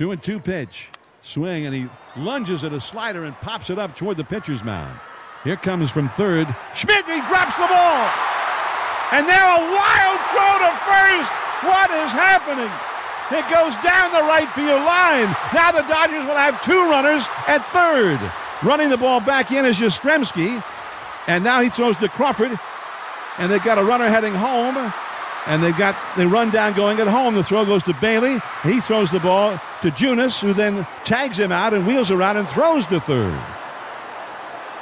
Two and two pitch. Swing, and he lunges at a slider and pops it up toward the pitcher's mound. Here comes from third. Schmidt, he drops the ball. And now a wild throw to first. What is happening? It goes down the right field line. Now the Dodgers will have two runners at third. Running the ball back in is Yastrzemski. And now he throws to Crawford. And they've got a runner heading home. And they've got the run down going at home. The throw goes to Bailey. He throws the ball to Junis, who then tags him out and wheels around and throws to third.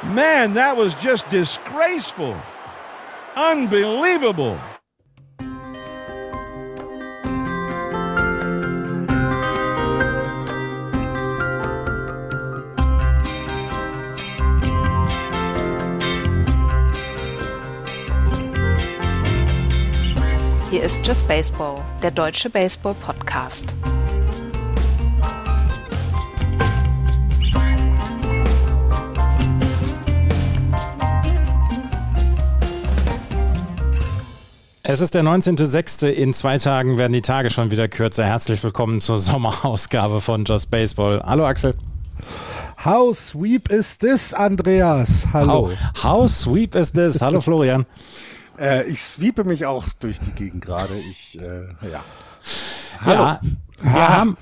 Man, that was just disgraceful. Unbelievable. Hier ist Just Baseball, der deutsche Baseball-Podcast. Es ist der 19.06. In zwei Tagen werden die Tage schon wieder kürzer. Herzlich willkommen zur Sommerausgabe von Just Baseball. Hallo Axel. How sweep is this, Andreas? Hallo. How, how sweep is this? Hallo Florian. Äh, ich sweepe mich auch durch die Gegend gerade. Ich, äh, ja. Hallo. Ja, wir, haben,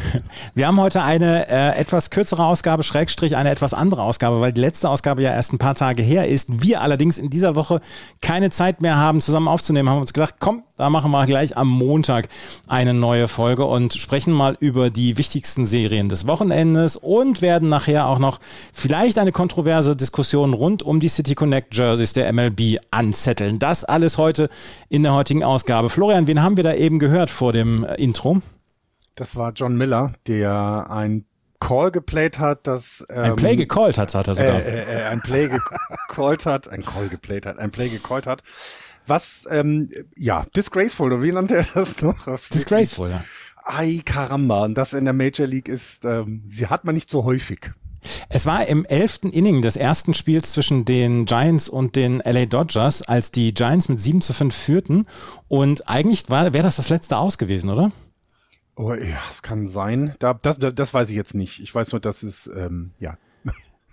wir haben heute eine äh, etwas kürzere Ausgabe, Schrägstrich eine etwas andere Ausgabe, weil die letzte Ausgabe ja erst ein paar Tage her ist. Wir allerdings in dieser Woche keine Zeit mehr haben, zusammen aufzunehmen, haben uns gedacht, komm, da machen wir gleich am Montag eine neue Folge und sprechen mal über die wichtigsten Serien des Wochenendes und werden nachher auch noch vielleicht eine kontroverse Diskussion rund um die City Connect Jerseys der MLB anzetteln. Das alles heute in der heutigen Ausgabe. Florian, wen haben wir da eben gehört vor dem äh, Intro? Das war John Miller, der ein Call geplayt hat, das ähm, ein Play gecallt hat, hat er sogar. Äh, äh, äh, ein Play gecallt hat, ein Call geplayt hat, ein Play gecallt hat. Was ähm, ja disgraceful oder wie nannte er das noch? Was disgraceful, ja. Ay caramba, und das in der Major League ist, ähm, sie hat man nicht so häufig. Es war im elften Inning des ersten Spiels zwischen den Giants und den LA Dodgers, als die Giants mit 7 zu 5 führten. Und eigentlich wäre das das letzte Aus gewesen, oder? Oh ja, es kann sein. Da, das, das weiß ich jetzt nicht. Ich weiß nur, dass es, ähm, ja,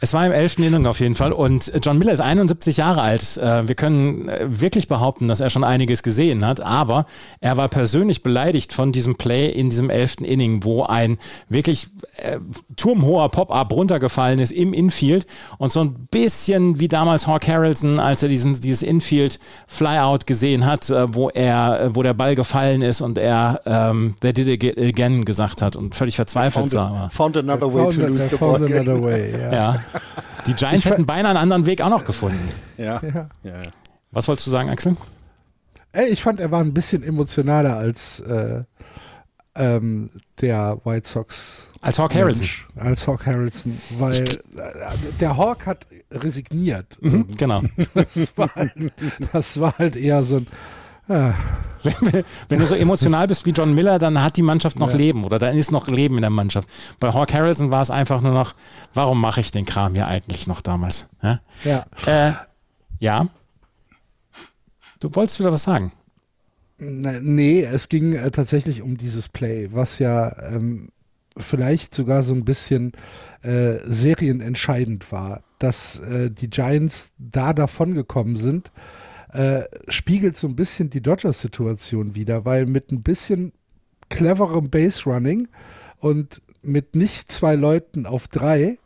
es war im elften Inning auf jeden Fall und John Miller ist 71 Jahre alt. Äh, wir können äh, wirklich behaupten, dass er schon einiges gesehen hat, aber er war persönlich beleidigt von diesem Play in diesem elften Inning, wo ein wirklich äh, turmhoher Pop-Up runtergefallen ist im Infield und so ein bisschen wie damals Hawk Harrelson, als er diesen, dieses Infield-Flyout gesehen hat, äh, wo er, äh, wo der Ball gefallen ist und er ähm, they did it again gesagt hat und völlig verzweifelt sah. Found another way to lose the ball. Way, yeah. ja. Die Giants hätten beinahe einen anderen Weg auch noch gefunden. Ja. ja. ja. Was wolltest du sagen, Axel? Ey, ich fand, er war ein bisschen emotionaler als äh, ähm, der White Sox. Als Hawk Harrelson. Als Hawk Harrelson, weil äh, der Hawk hat resigniert. Mhm, genau. Das war, halt, das war halt eher so ein wenn, wenn, du so emotional bist wie John Miller, dann hat die Mannschaft noch ja. Leben oder dann ist noch Leben in der Mannschaft. Bei Hawk Harrelson war es einfach nur noch, warum mache ich den Kram hier eigentlich noch damals? Ja. Ja. Äh, ja. Du wolltest wieder was sagen. Nee, es ging äh, tatsächlich um dieses Play, was ja ähm, vielleicht sogar so ein bisschen äh, serienentscheidend war, dass äh, die Giants da davon gekommen sind äh, spiegelt so ein bisschen die Dodgers-Situation wieder, weil mit ein bisschen cleverem Base-Running und mit nicht zwei Leuten auf drei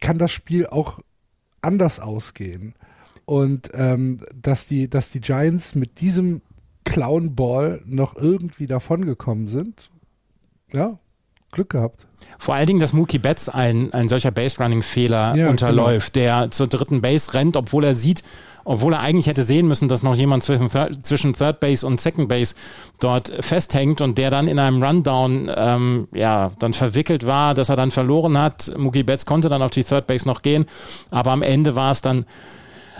kann das Spiel auch anders ausgehen. Und ähm, dass, die, dass die Giants mit diesem Clown-Ball noch irgendwie davongekommen sind, ja, Glück gehabt. Vor allen Dingen, dass Mookie Betts ein, ein solcher Base-Running-Fehler ja, unterläuft, genau. der zur dritten Base rennt, obwohl er sieht, obwohl er eigentlich hätte sehen müssen, dass noch jemand zwischen, zwischen Third Base und Second Base dort festhängt und der dann in einem Rundown ähm, ja, dann verwickelt war, dass er dann verloren hat. Mookie Betts konnte dann auf die Third Base noch gehen, aber am Ende war es dann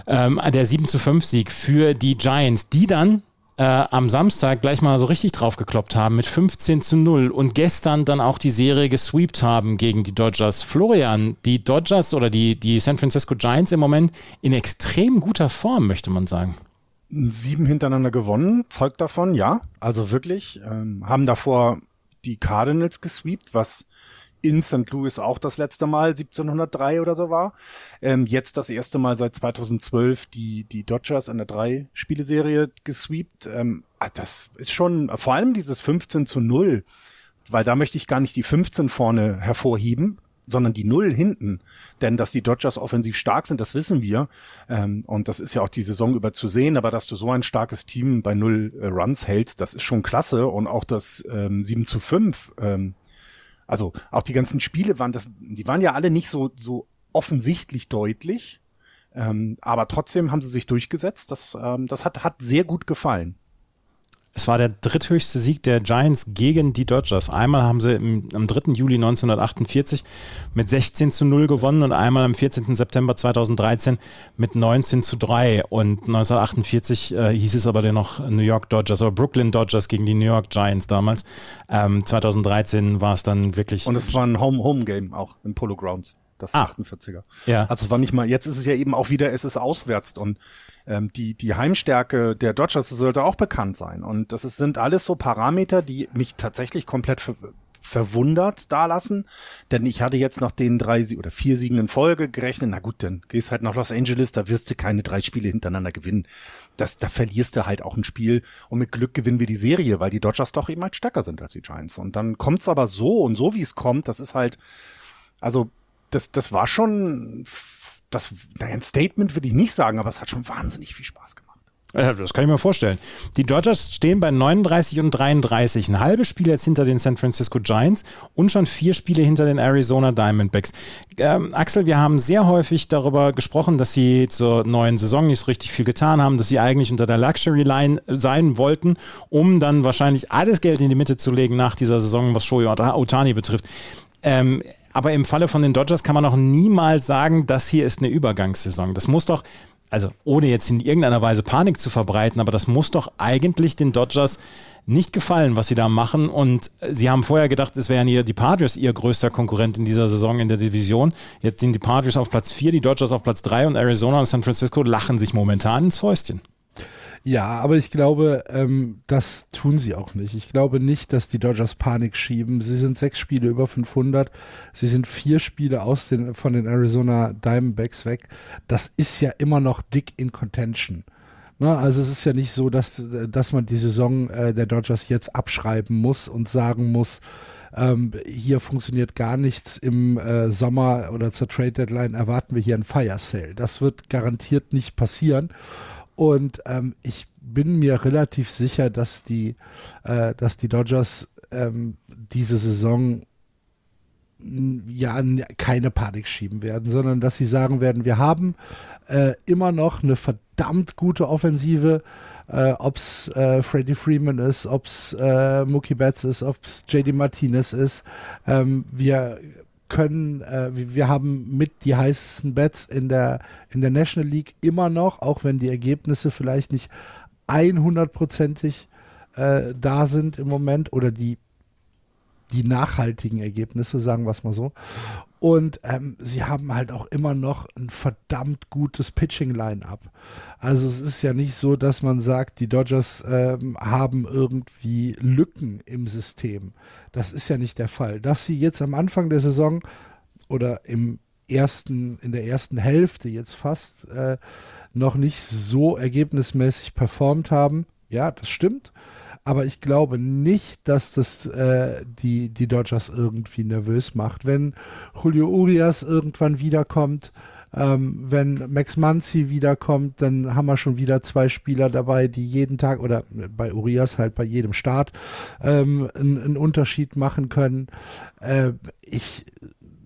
ähm, der 7 zu 5 Sieg für die Giants, die dann äh, am Samstag gleich mal so richtig draufgekloppt haben mit 15 zu 0 und gestern dann auch die Serie gesweept haben gegen die Dodgers. Florian, die Dodgers oder die, die San Francisco Giants im Moment in extrem guter Form, möchte man sagen. Sieben hintereinander gewonnen, zeugt davon, ja. Also wirklich, ähm, haben davor die Cardinals gesweept, was in St. Louis auch das letzte Mal 1703 oder so war. Ähm, jetzt das erste Mal seit 2012 die, die Dodgers in der drei-Spieleserie gesweept. Ähm, ah, das ist schon, vor allem dieses 15 zu 0, weil da möchte ich gar nicht die 15 vorne hervorheben, sondern die Null hinten. Denn dass die Dodgers offensiv stark sind, das wissen wir. Ähm, und das ist ja auch die Saison über zu sehen. Aber dass du so ein starkes Team bei Null äh, Runs hältst, das ist schon klasse. Und auch das ähm, 7 zu 5 ähm, also auch die ganzen Spiele waren das, die waren ja alle nicht so, so offensichtlich deutlich. Ähm, aber trotzdem haben sie sich durchgesetzt. Das, ähm, das hat, hat sehr gut gefallen. Es war der dritthöchste Sieg der Giants gegen die Dodgers. Einmal haben sie im, am 3. Juli 1948 mit 16 zu 0 gewonnen und einmal am 14. September 2013 mit 19 zu 3. Und 1948 äh, hieß es aber noch New York Dodgers oder Brooklyn Dodgers gegen die New York Giants damals. Ähm, 2013 war es dann wirklich. Und es war ein Home-Home-Game auch im Polo Grounds das ah. 48er. Ja. Also es war nicht mal, jetzt ist es ja eben auch wieder, es ist auswärts und ähm, die, die Heimstärke der Dodgers sollte auch bekannt sein. Und das ist, sind alles so Parameter, die mich tatsächlich komplett ver verwundert dalassen. Denn ich hatte jetzt nach den drei oder vier Siegen in Folge gerechnet, na gut, dann gehst halt nach Los Angeles, da wirst du keine drei Spiele hintereinander gewinnen. Das, da verlierst du halt auch ein Spiel und mit Glück gewinnen wir die Serie, weil die Dodgers doch eben halt stärker sind als die Giants. Und dann kommt's aber so und so, wie es kommt, das ist halt, also das, das war schon, das, ein Statement würde ich nicht sagen, aber es hat schon wahnsinnig viel Spaß gemacht. Das kann ich mir vorstellen. Die Dodgers stehen bei 39 und 33. Ein halbes Spiel jetzt hinter den San Francisco Giants und schon vier Spiele hinter den Arizona Diamondbacks. Ähm, Axel, wir haben sehr häufig darüber gesprochen, dass sie zur neuen Saison nicht so richtig viel getan haben, dass sie eigentlich unter der Luxury Line sein wollten, um dann wahrscheinlich alles Geld in die Mitte zu legen nach dieser Saison, was Shohei Otani betrifft. Ähm, aber im Falle von den Dodgers kann man auch niemals sagen, das hier ist eine Übergangssaison. Das muss doch, also ohne jetzt in irgendeiner Weise Panik zu verbreiten, aber das muss doch eigentlich den Dodgers nicht gefallen, was sie da machen. Und sie haben vorher gedacht, es wären hier die Padres ihr größter Konkurrent in dieser Saison in der Division. Jetzt sind die Padres auf Platz 4, die Dodgers auf Platz 3 und Arizona und San Francisco lachen sich momentan ins Fäustchen. Ja, aber ich glaube, ähm, das tun sie auch nicht. Ich glaube nicht, dass die Dodgers Panik schieben. Sie sind sechs Spiele über 500. Sie sind vier Spiele aus den, von den Arizona Diamondbacks weg. Das ist ja immer noch dick in Contention. Ne? Also es ist ja nicht so, dass, dass man die Saison äh, der Dodgers jetzt abschreiben muss und sagen muss, ähm, hier funktioniert gar nichts. Im äh, Sommer oder zur Trade Deadline erwarten wir hier ein Fire Sale. Das wird garantiert nicht passieren. Und ähm, ich bin mir relativ sicher, dass die, äh, dass die Dodgers ähm, diese Saison ja keine Panik schieben werden, sondern dass sie sagen werden, wir haben äh, immer noch eine verdammt gute Offensive, äh, ob es äh, Freddie Freeman ist, ob es äh, Mookie Betts ist, ob es JD Martinez ist. Ähm, wir können, äh, wir haben mit die heißesten Bets in der, in der National League immer noch, auch wenn die Ergebnisse vielleicht nicht 100%ig äh, da sind im Moment oder die die nachhaltigen Ergebnisse, sagen wir es mal so. Und ähm, sie haben halt auch immer noch ein verdammt gutes Pitching-Line-up. Also es ist ja nicht so, dass man sagt, die Dodgers ähm, haben irgendwie Lücken im System. Das ist ja nicht der Fall. Dass sie jetzt am Anfang der Saison oder im ersten, in der ersten Hälfte jetzt fast äh, noch nicht so ergebnismäßig performt haben, ja, das stimmt. Aber ich glaube nicht, dass das äh, die, die Dodgers irgendwie nervös macht. Wenn Julio Urias irgendwann wiederkommt, ähm, wenn Max Manzi wiederkommt, dann haben wir schon wieder zwei Spieler dabei, die jeden Tag oder bei Urias halt bei jedem Start ähm, einen, einen Unterschied machen können. Äh, ich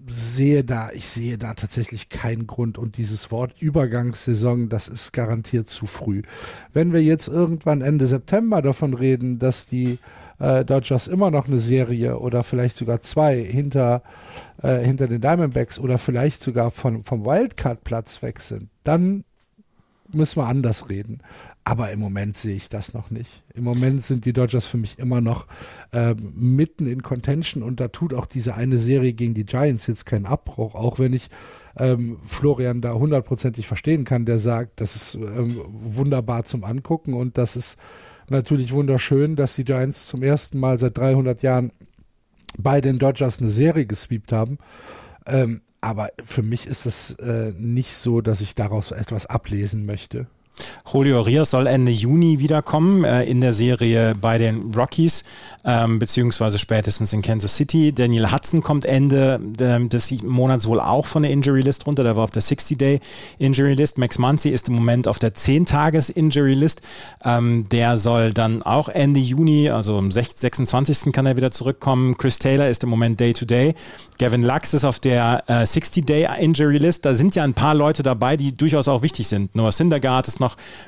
sehe da, ich sehe da tatsächlich keinen Grund und dieses Wort Übergangssaison, das ist garantiert zu früh. Wenn wir jetzt irgendwann Ende September davon reden, dass die äh, Dodgers immer noch eine Serie oder vielleicht sogar zwei hinter, äh, hinter den Diamondbacks oder vielleicht sogar von, vom Wildcard-Platz weg sind, dann müssen wir anders reden. Aber im Moment sehe ich das noch nicht. Im Moment sind die Dodgers für mich immer noch äh, mitten in Contention und da tut auch diese eine Serie gegen die Giants jetzt keinen Abbruch, auch wenn ich ähm, Florian da hundertprozentig verstehen kann, der sagt, das ist ähm, wunderbar zum Angucken und das ist natürlich wunderschön, dass die Giants zum ersten Mal seit 300 Jahren bei den Dodgers eine Serie gesweept haben. Ähm, aber für mich ist es äh, nicht so, dass ich daraus etwas ablesen möchte. Julio Rios soll Ende Juni wiederkommen äh, in der Serie bei den Rockies, ähm, beziehungsweise spätestens in Kansas City. Daniel Hudson kommt Ende äh, des Monats wohl auch von der Injury List runter. Der war auf der 60-Day Injury List. Max Muncy ist im Moment auf der 10-Tages Injury List. Ähm, der soll dann auch Ende Juni, also am 26. kann er wieder zurückkommen. Chris Taylor ist im Moment Day-to-Day. -Day. Gavin Lux ist auf der äh, 60-Day Injury List. Da sind ja ein paar Leute dabei, die durchaus auch wichtig sind. Noah Syndergaard ist noch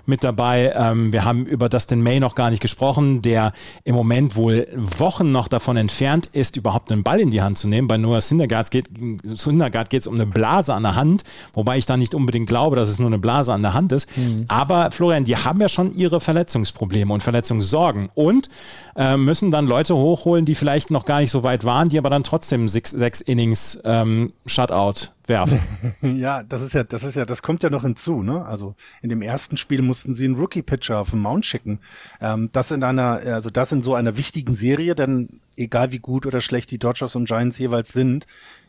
mit dabei. Ähm, wir haben über Dustin May noch gar nicht gesprochen, der im Moment wohl Wochen noch davon entfernt ist, überhaupt einen Ball in die Hand zu nehmen. Bei Noah Syndergaard geht es um eine Blase an der Hand, wobei ich da nicht unbedingt glaube, dass es nur eine Blase an der Hand ist. Mhm. Aber Florian, die haben ja schon ihre Verletzungsprobleme und Verletzungssorgen und äh, müssen dann Leute hochholen, die vielleicht noch gar nicht so weit waren, die aber dann trotzdem sechs, sechs Innings ähm, Shutout werfen. ja, das ist ja, das ist ja, das kommt ja noch hinzu, ne? Also in dem ersten Spiel mussten sie einen Rookie-Pitcher auf den Mount schicken. Ähm, das in einer, also das in so einer wichtigen Serie, denn egal wie gut oder schlecht die Dodgers und Giants jeweils sind,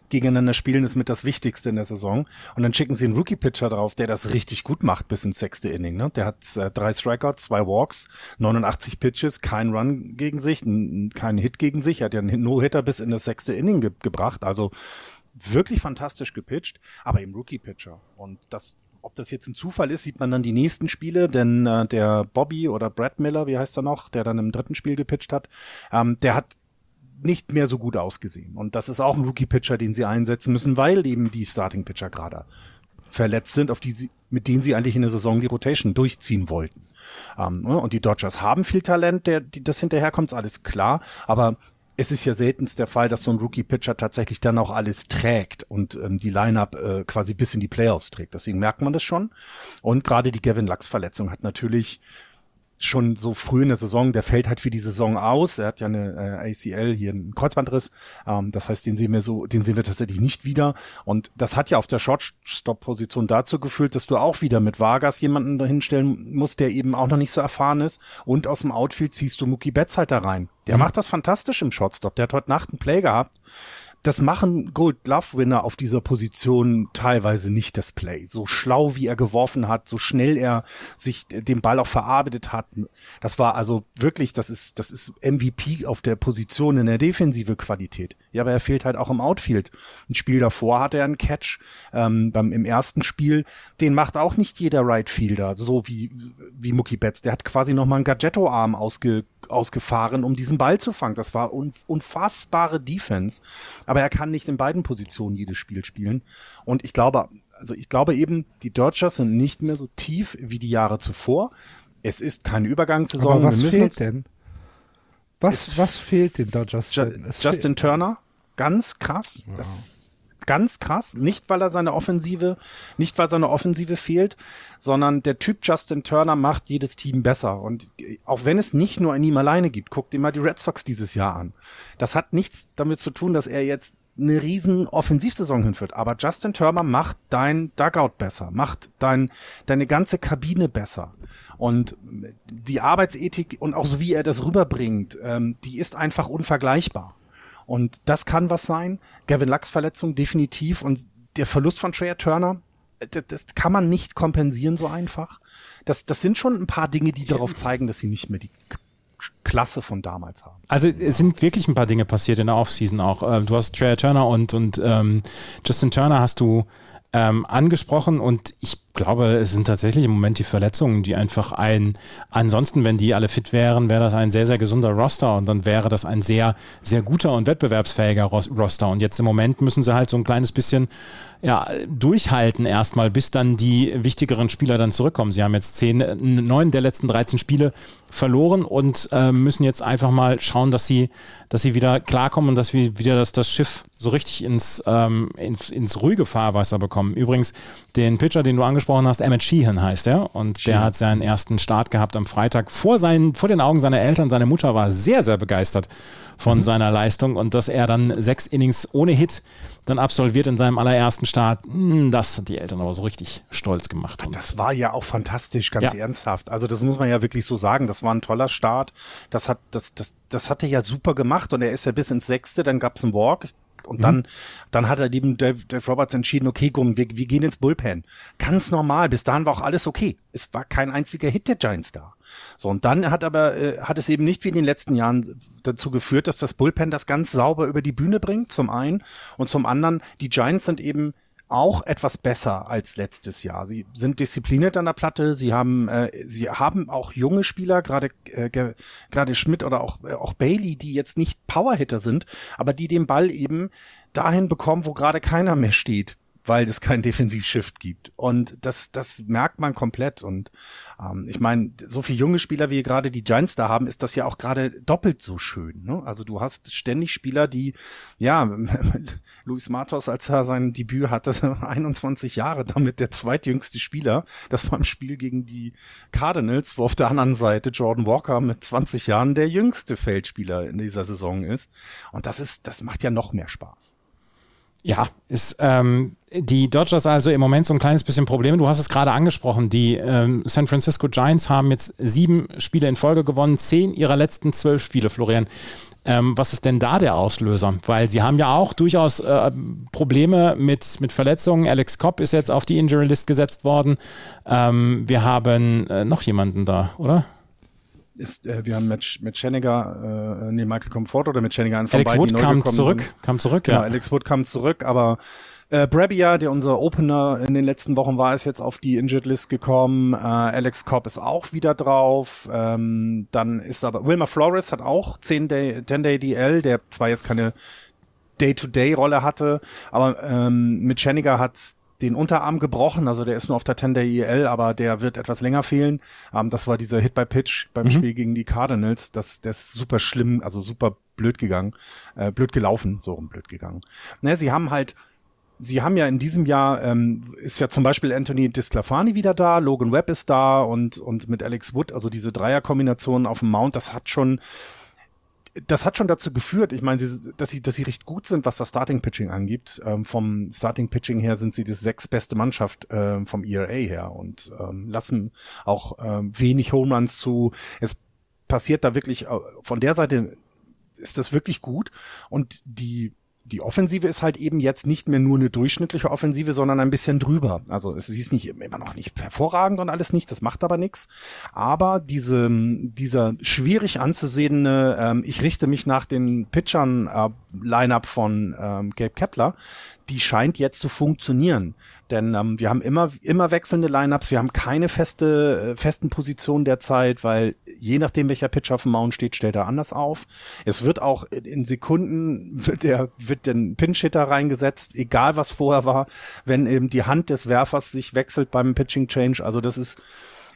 gegeneinander spielen ist mit das Wichtigste in der Saison. Und dann schicken sie einen Rookie-Pitcher drauf, der das richtig gut macht bis ins sechste Inning. Ne? Der hat äh, drei Strikeouts, zwei Walks, 89 Pitches, kein Run gegen sich, kein Hit gegen sich. Er hat ja einen No-Hitter bis in das sechste Inning ge gebracht. Also wirklich fantastisch gepitcht, aber eben Rookie-Pitcher. Und das, ob das jetzt ein Zufall ist, sieht man dann die nächsten Spiele, denn äh, der Bobby oder Brad Miller, wie heißt er noch, der dann im dritten Spiel gepitcht hat, ähm, der hat nicht mehr so gut ausgesehen. Und das ist auch ein Rookie-Pitcher, den sie einsetzen müssen, weil eben die Starting-Pitcher gerade verletzt sind, auf die sie, mit denen sie eigentlich in der Saison die Rotation durchziehen wollten. Ähm, ne, und die Dodgers haben viel Talent, der, die, das hinterherkommt, ist alles klar. Aber es ist ja seltenst der Fall, dass so ein Rookie-Pitcher tatsächlich dann auch alles trägt und ähm, die Lineup äh, quasi bis in die Playoffs trägt. Deswegen merkt man das schon. Und gerade die Gavin Lux-Verletzung hat natürlich schon so früh in der Saison, der fällt halt für die Saison aus. Er hat ja eine äh, ACL hier einen Kreuzbandriss. Ähm, das heißt, den sehen wir so, den sehen wir tatsächlich nicht wieder. Und das hat ja auf der Shortstop-Position dazu geführt, dass du auch wieder mit Vargas jemanden dahinstellen musst, der eben auch noch nicht so erfahren ist. Und aus dem Outfield ziehst du Mookie Betts halt da rein. Der mhm. macht das fantastisch im Shortstop. Der hat heute Nacht einen Play gehabt das machen Gold Glove Winner auf dieser Position teilweise nicht das Play. So schlau wie er geworfen hat, so schnell er sich den Ball auch verarbeitet hat. Das war also wirklich, das ist, das ist MVP auf der Position in der defensive Qualität. Ja, aber er fehlt halt auch im Outfield. Ein Spiel davor hatte er einen Catch ähm, beim im ersten Spiel. Den macht auch nicht jeder Right Fielder, so wie wie Mookie Betts. Der hat quasi noch mal einen Gadgetto-Arm ausge, ausgefahren, um diesen Ball zu fangen. Das war un, unfassbare Defense. Aber er kann nicht in beiden Positionen jedes Spiel spielen. Und ich glaube, also ich glaube eben, die Dodgers sind nicht mehr so tief wie die Jahre zuvor. Es ist keine Übergangssaison. Aber was fehlt denn? Was, was fehlt den Dodgers? Ju Justin Turner ganz krass. Ja. Das ganz krass. Nicht, weil er seine Offensive, nicht weil seine Offensive fehlt, sondern der Typ Justin Turner macht jedes Team besser. Und auch wenn es nicht nur an ihm alleine gibt, guckt mal die Red Sox dieses Jahr an. Das hat nichts damit zu tun, dass er jetzt eine riesen Offensivsaison hinführt. Aber Justin Turner macht dein Dugout besser, macht dein, deine ganze Kabine besser. Und die Arbeitsethik und auch so wie er das rüberbringt, ähm, die ist einfach unvergleichbar. Und das kann was sein. Gavin Lux Verletzung definitiv und der Verlust von Trey Turner, das, das kann man nicht kompensieren so einfach. Das, das sind schon ein paar Dinge, die darauf zeigen, dass sie nicht mehr die Klasse von damals haben. Also es sind wirklich ein paar Dinge passiert in der Offseason auch. Ähm, du hast Trey Turner und, und ähm, Justin Turner hast du ähm, angesprochen und ich glaube, es sind tatsächlich im Moment die Verletzungen, die einfach ein, ansonsten, wenn die alle fit wären, wäre das ein sehr, sehr gesunder Roster und dann wäre das ein sehr, sehr guter und wettbewerbsfähiger Roster. Und jetzt im Moment müssen sie halt so ein kleines bisschen ja, durchhalten erstmal, bis dann die wichtigeren Spieler dann zurückkommen. Sie haben jetzt zehn, neun der letzten 13 Spiele verloren und äh, müssen jetzt einfach mal schauen, dass sie, dass sie wieder klarkommen und dass wir wieder das, das Schiff so richtig ins, ähm, ins, ins ruhige Fahrwasser bekommen. Übrigens, den Pitcher, den du angesprochen hast, Emmett Sheehan heißt er. Und Sheehan. der hat seinen ersten Start gehabt am Freitag vor, seinen, vor den Augen seiner Eltern. Seine Mutter war sehr, sehr begeistert von mhm. seiner Leistung und dass er dann sechs Innings ohne Hit dann absolviert in seinem allerersten Start, hm, das hat die Eltern aber so richtig stolz gemacht. das war ja auch fantastisch, ganz ja. ernsthaft. Also das muss man ja wirklich so sagen. Das war ein toller Start. Das hat, das, das, das hat er ja super gemacht und er ist ja bis ins Sechste, dann gab's einen Walk. Und mhm. dann, dann hat er eben Dave, Dave Roberts entschieden, okay, komm, wir, wir gehen ins Bullpen. Ganz normal. Bis dahin war auch alles okay. Es war kein einziger Hit der Giants da. So, und dann hat aber, äh, hat es eben nicht wie in den letzten Jahren dazu geführt, dass das Bullpen das ganz sauber über die Bühne bringt, zum einen. Und zum anderen, die Giants sind eben auch etwas besser als letztes Jahr. Sie sind diszipliniert an der Platte, sie haben äh, sie haben auch junge Spieler, gerade äh, gerade Schmidt oder auch äh, auch Bailey, die jetzt nicht Powerhitter sind, aber die den Ball eben dahin bekommen, wo gerade keiner mehr steht weil es kein Defensivshift gibt. Und das, das merkt man komplett. Und ähm, ich meine, so viele junge Spieler, wie gerade die Giants da haben, ist das ja auch gerade doppelt so schön. Ne? Also du hast ständig Spieler, die, ja, Luis Matos, als er sein Debüt hatte, 21 Jahre, damit der zweitjüngste Spieler. Das war im Spiel gegen die Cardinals, wo auf der anderen Seite Jordan Walker mit 20 Jahren der jüngste Feldspieler in dieser Saison ist. Und das ist, das macht ja noch mehr Spaß. Ja, ist ähm, die Dodgers also im Moment so ein kleines bisschen Probleme. Du hast es gerade angesprochen. Die ähm, San Francisco Giants haben jetzt sieben Spiele in Folge gewonnen, zehn ihrer letzten zwölf Spiele, Florian. Ähm, was ist denn da der Auslöser? Weil sie haben ja auch durchaus äh, Probleme mit, mit Verletzungen. Alex Cobb ist jetzt auf die Injury List gesetzt worden. Ähm, wir haben äh, noch jemanden da, oder? Ist, äh, wir haben mit, mit Schenniger, äh, nee, Michael Comfort oder mit Schenniger einen von Alex Wood kam zurück, sind. kam zurück, genau, ja. Alex Wood kam zurück, aber äh, Brabia, der unser Opener in den letzten Wochen war, ist jetzt auf die Injured List gekommen. Äh, Alex Cobb ist auch wieder drauf. Ähm, dann ist aber Wilmer Flores hat auch 10 Day, 10 Day DL, der zwar jetzt keine Day-to-Day-Rolle hatte, aber ähm, mit Schenniger hat den Unterarm gebrochen, also der ist nur auf der Tender IL, aber der wird etwas länger fehlen. Ähm, das war dieser Hit by Pitch beim mhm. Spiel gegen die Cardinals. Das, der ist super schlimm, also super blöd gegangen, äh, blöd gelaufen, so rum blöd gegangen. Ne, sie haben halt Sie haben ja in diesem Jahr ähm, ist ja zum Beispiel Anthony Disclafani wieder da, Logan Webb ist da und und mit Alex Wood, also diese Dreierkombination auf dem Mount, das hat schon das hat schon dazu geführt, ich meine, sie, dass sie, dass sie recht gut sind, was das Starting Pitching angibt. Ähm, vom Starting Pitching her sind sie die sechs beste Mannschaft ähm, vom ERA her und ähm, lassen auch ähm, wenig Home Runs zu. Es passiert da wirklich äh, von der Seite ist das wirklich gut und die die Offensive ist halt eben jetzt nicht mehr nur eine durchschnittliche Offensive, sondern ein bisschen drüber. Also es ist nicht immer noch nicht hervorragend und alles nicht, das macht aber nichts. Aber diese, dieser schwierig anzusehende, ähm, ich richte mich nach den Pitchern äh, Line-up von ähm, Gabe Kepler, die scheint jetzt zu funktionieren. Denn ähm, wir haben immer, immer wechselnde Lineups, wir haben keine feste, äh, festen Positionen derzeit, weil je nachdem, welcher Pitcher auf dem Mount steht, stellt er anders auf. Es wird auch in Sekunden, wird der, wird den Pinch-Hitter reingesetzt, egal was vorher war, wenn eben die Hand des Werfers sich wechselt beim Pitching Change. Also das ist,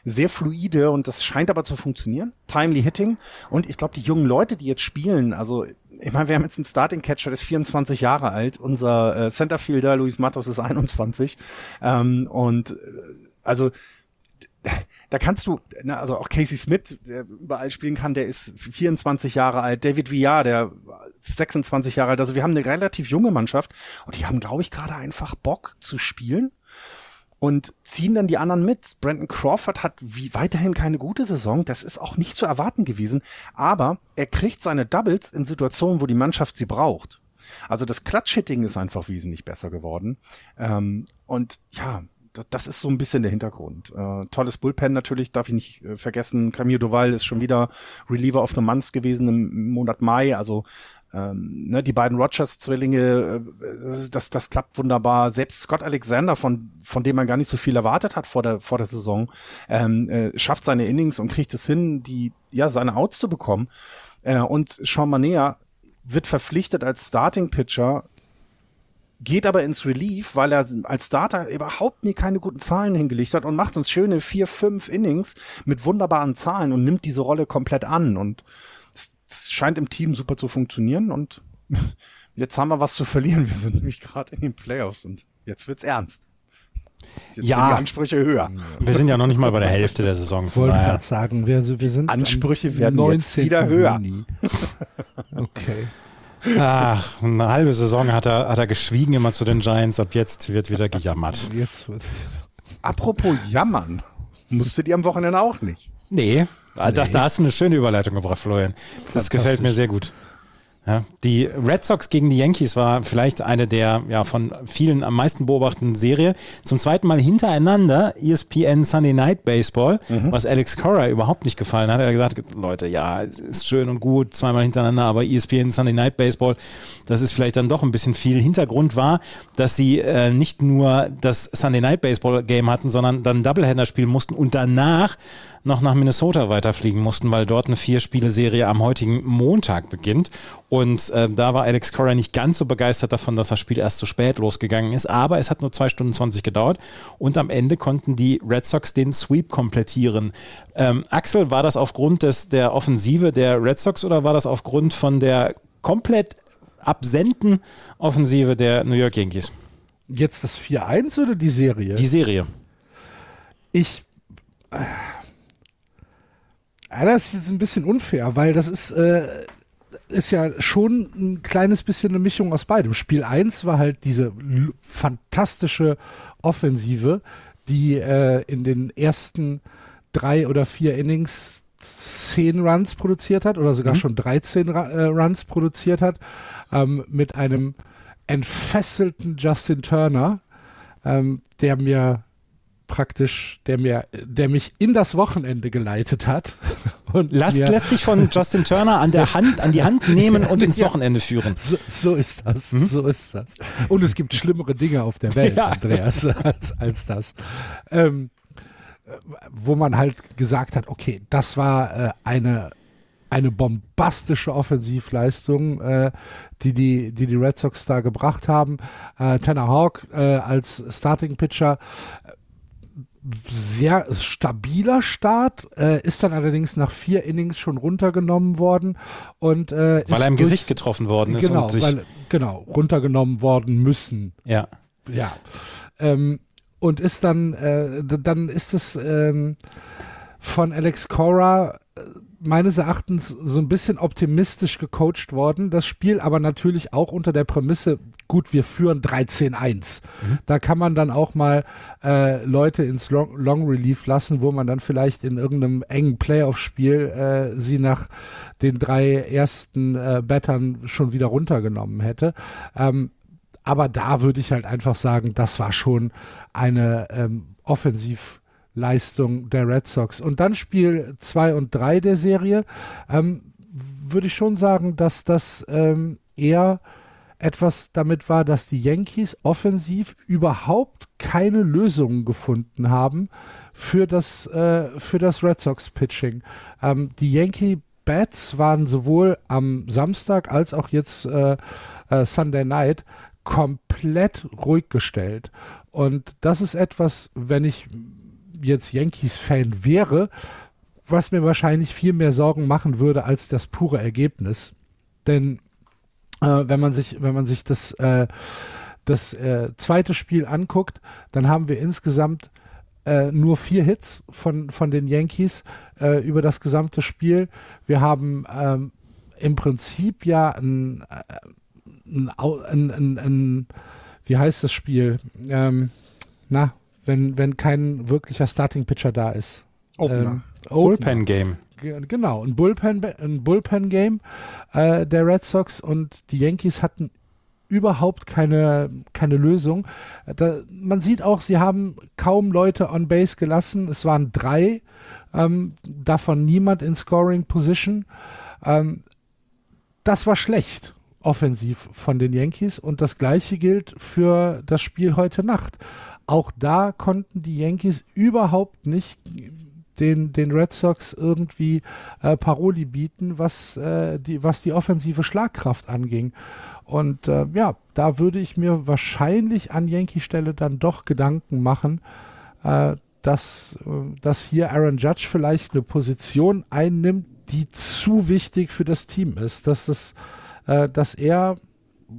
sehr fluide und das scheint aber zu funktionieren. Timely Hitting. Und ich glaube, die jungen Leute, die jetzt spielen, also ich meine, wir haben jetzt einen Starting Catcher, der ist 24 Jahre alt. Unser äh, Centerfielder, Luis Matos, ist 21. Ähm, und äh, also da kannst du, ne, also auch Casey Smith, der überall spielen kann, der ist 24 Jahre alt. David Villar, der 26 Jahre alt. Also wir haben eine relativ junge Mannschaft und die haben, glaube ich, gerade einfach Bock zu spielen und ziehen dann die anderen mit. Brandon Crawford hat wie weiterhin keine gute Saison, das ist auch nicht zu erwarten gewesen, aber er kriegt seine Doubles in Situationen, wo die Mannschaft sie braucht. Also das Clutch-Hitting ist einfach wesentlich besser geworden. Ähm, und ja, das ist so ein bisschen der Hintergrund. Äh, tolles Bullpen natürlich, darf ich nicht äh, vergessen. Camille Duval ist schon wieder Reliever of the Month gewesen im Monat Mai. Also ähm, ne, die beiden Rogers-Zwillinge, äh, das, das klappt wunderbar. Selbst Scott Alexander, von, von dem man gar nicht so viel erwartet hat vor der, vor der Saison, ähm, äh, schafft seine Innings und kriegt es hin, die, ja, seine Outs zu bekommen. Äh, und Sean Manea wird verpflichtet als Starting-Pitcher, geht aber ins Relief, weil er als Starter überhaupt nie keine guten Zahlen hingelegt hat und macht uns schöne vier, fünf Innings mit wunderbaren Zahlen und nimmt diese Rolle komplett an und es scheint im Team super zu funktionieren und jetzt haben wir was zu verlieren. Wir sind nämlich gerade in den Playoffs und jetzt wird's ernst. Jetzt ja, die Ansprüche höher. Wir sind ja noch nicht mal bei der Hälfte der Saison. Ich wollte gerade sagen, wir, wir sind Ansprüche werden jetzt wieder höher. okay. Ach, eine halbe Saison hat er, hat er geschwiegen immer zu den Giants. Ab jetzt wird wieder gejammert. Jetzt wird Apropos jammern. Musstet ihr am Wochenende auch nicht? Nee. Nee. Das, da hast du eine schöne Überleitung gebracht, Florian. Das gefällt mir sehr gut. Ja, die Red Sox gegen die Yankees war vielleicht eine der ja, von vielen am meisten beobachteten Serie. Zum zweiten Mal hintereinander ESPN Sunday Night Baseball, mhm. was Alex Cora überhaupt nicht gefallen hat. Er hat gesagt, Leute, ja, ist schön und gut, zweimal hintereinander, aber ESPN Sunday Night Baseball, das ist vielleicht dann doch ein bisschen viel. Hintergrund war, dass sie äh, nicht nur das Sunday Night Baseball Game hatten, sondern dann Doublehander spielen mussten und danach noch nach Minnesota weiterfliegen mussten, weil dort eine Vier-Spiele-Serie am heutigen Montag beginnt. Und äh, da war Alex Cora nicht ganz so begeistert davon, dass das Spiel erst zu spät losgegangen ist. Aber es hat nur zwei Stunden 20 gedauert. Und am Ende konnten die Red Sox den Sweep komplettieren. Ähm, Axel, war das aufgrund des, der Offensive der Red Sox oder war das aufgrund von der komplett absenten Offensive der New York Yankees? Jetzt das 4-1 oder die Serie? Die Serie. Ich. Ja, das ist ein bisschen unfair, weil das ist, äh, ist ja schon ein kleines bisschen eine Mischung aus beidem. Spiel 1 war halt diese fantastische Offensive, die äh, in den ersten drei oder vier Innings zehn Runs produziert hat oder sogar mhm. schon 13 äh, Runs produziert hat, ähm, mit einem entfesselten Justin Turner, ähm, der mir praktisch, der mir, der mich in das Wochenende geleitet hat. Und Lass, lässt dich von Justin Turner an der Hand, an die Hand nehmen und ins Wochenende führen. So, so ist das, mhm. so ist das. Und es gibt schlimmere Dinge auf der Welt, ja. Andreas, als, als das. Ähm, wo man halt gesagt hat, okay, das war äh, eine eine bombastische Offensivleistung, äh, die, die, die die Red Sox da gebracht haben. Äh, Tanner Hawk äh, als Starting Pitcher sehr stabiler Start, äh, ist dann allerdings nach vier Innings schon runtergenommen worden und äh, weil er im Gesicht getroffen worden ist genau, und weil, genau runtergenommen worden müssen. Ja, ja. Ähm, und ist dann äh, dann ist es ähm, von Alex Cora äh, meines Erachtens so ein bisschen optimistisch gecoacht worden, das Spiel, aber natürlich auch unter der Prämisse, gut, wir führen 13-1. Mhm. Da kann man dann auch mal äh, Leute ins Long, Long, Relief lassen, wo man dann vielleicht in irgendeinem engen Playoff-Spiel äh, sie nach den drei ersten äh, Battern schon wieder runtergenommen hätte. Ähm, aber da würde ich halt einfach sagen, das war schon eine ähm, offensiv Leistung der Red Sox. Und dann Spiel 2 und 3 der Serie, ähm, würde ich schon sagen, dass das ähm, eher etwas damit war, dass die Yankees offensiv überhaupt keine Lösungen gefunden haben für das, äh, für das Red Sox Pitching. Ähm, die Yankee Bats waren sowohl am Samstag als auch jetzt äh, äh, Sunday Night komplett ruhig gestellt. Und das ist etwas, wenn ich jetzt Yankees-Fan wäre, was mir wahrscheinlich viel mehr Sorgen machen würde als das pure Ergebnis. Denn äh, wenn man sich, wenn man sich das, äh, das äh, zweite Spiel anguckt, dann haben wir insgesamt äh, nur vier Hits von, von den Yankees äh, über das gesamte Spiel. Wir haben ähm, im Prinzip ja ein, ein, ein, ein, ein wie heißt das Spiel? Ähm, na, wenn, wenn kein wirklicher Starting Pitcher da ist. Opener. Ähm, Bullpen Game. Genau, ein Bullpen, ein Bullpen Game äh, der Red Sox und die Yankees hatten überhaupt keine, keine Lösung. Da, man sieht auch, sie haben kaum Leute on Base gelassen. Es waren drei, ähm, davon niemand in Scoring Position. Ähm, das war schlecht offensiv von den Yankees und das gleiche gilt für das Spiel heute Nacht. Auch da konnten die Yankees überhaupt nicht den, den Red Sox irgendwie äh, Paroli bieten, was, äh, die, was die offensive Schlagkraft anging. Und äh, ja, da würde ich mir wahrscheinlich an Yankee-Stelle dann doch Gedanken machen, äh, dass, äh, dass hier Aaron Judge vielleicht eine Position einnimmt, die zu wichtig für das Team ist, dass, es, äh, dass er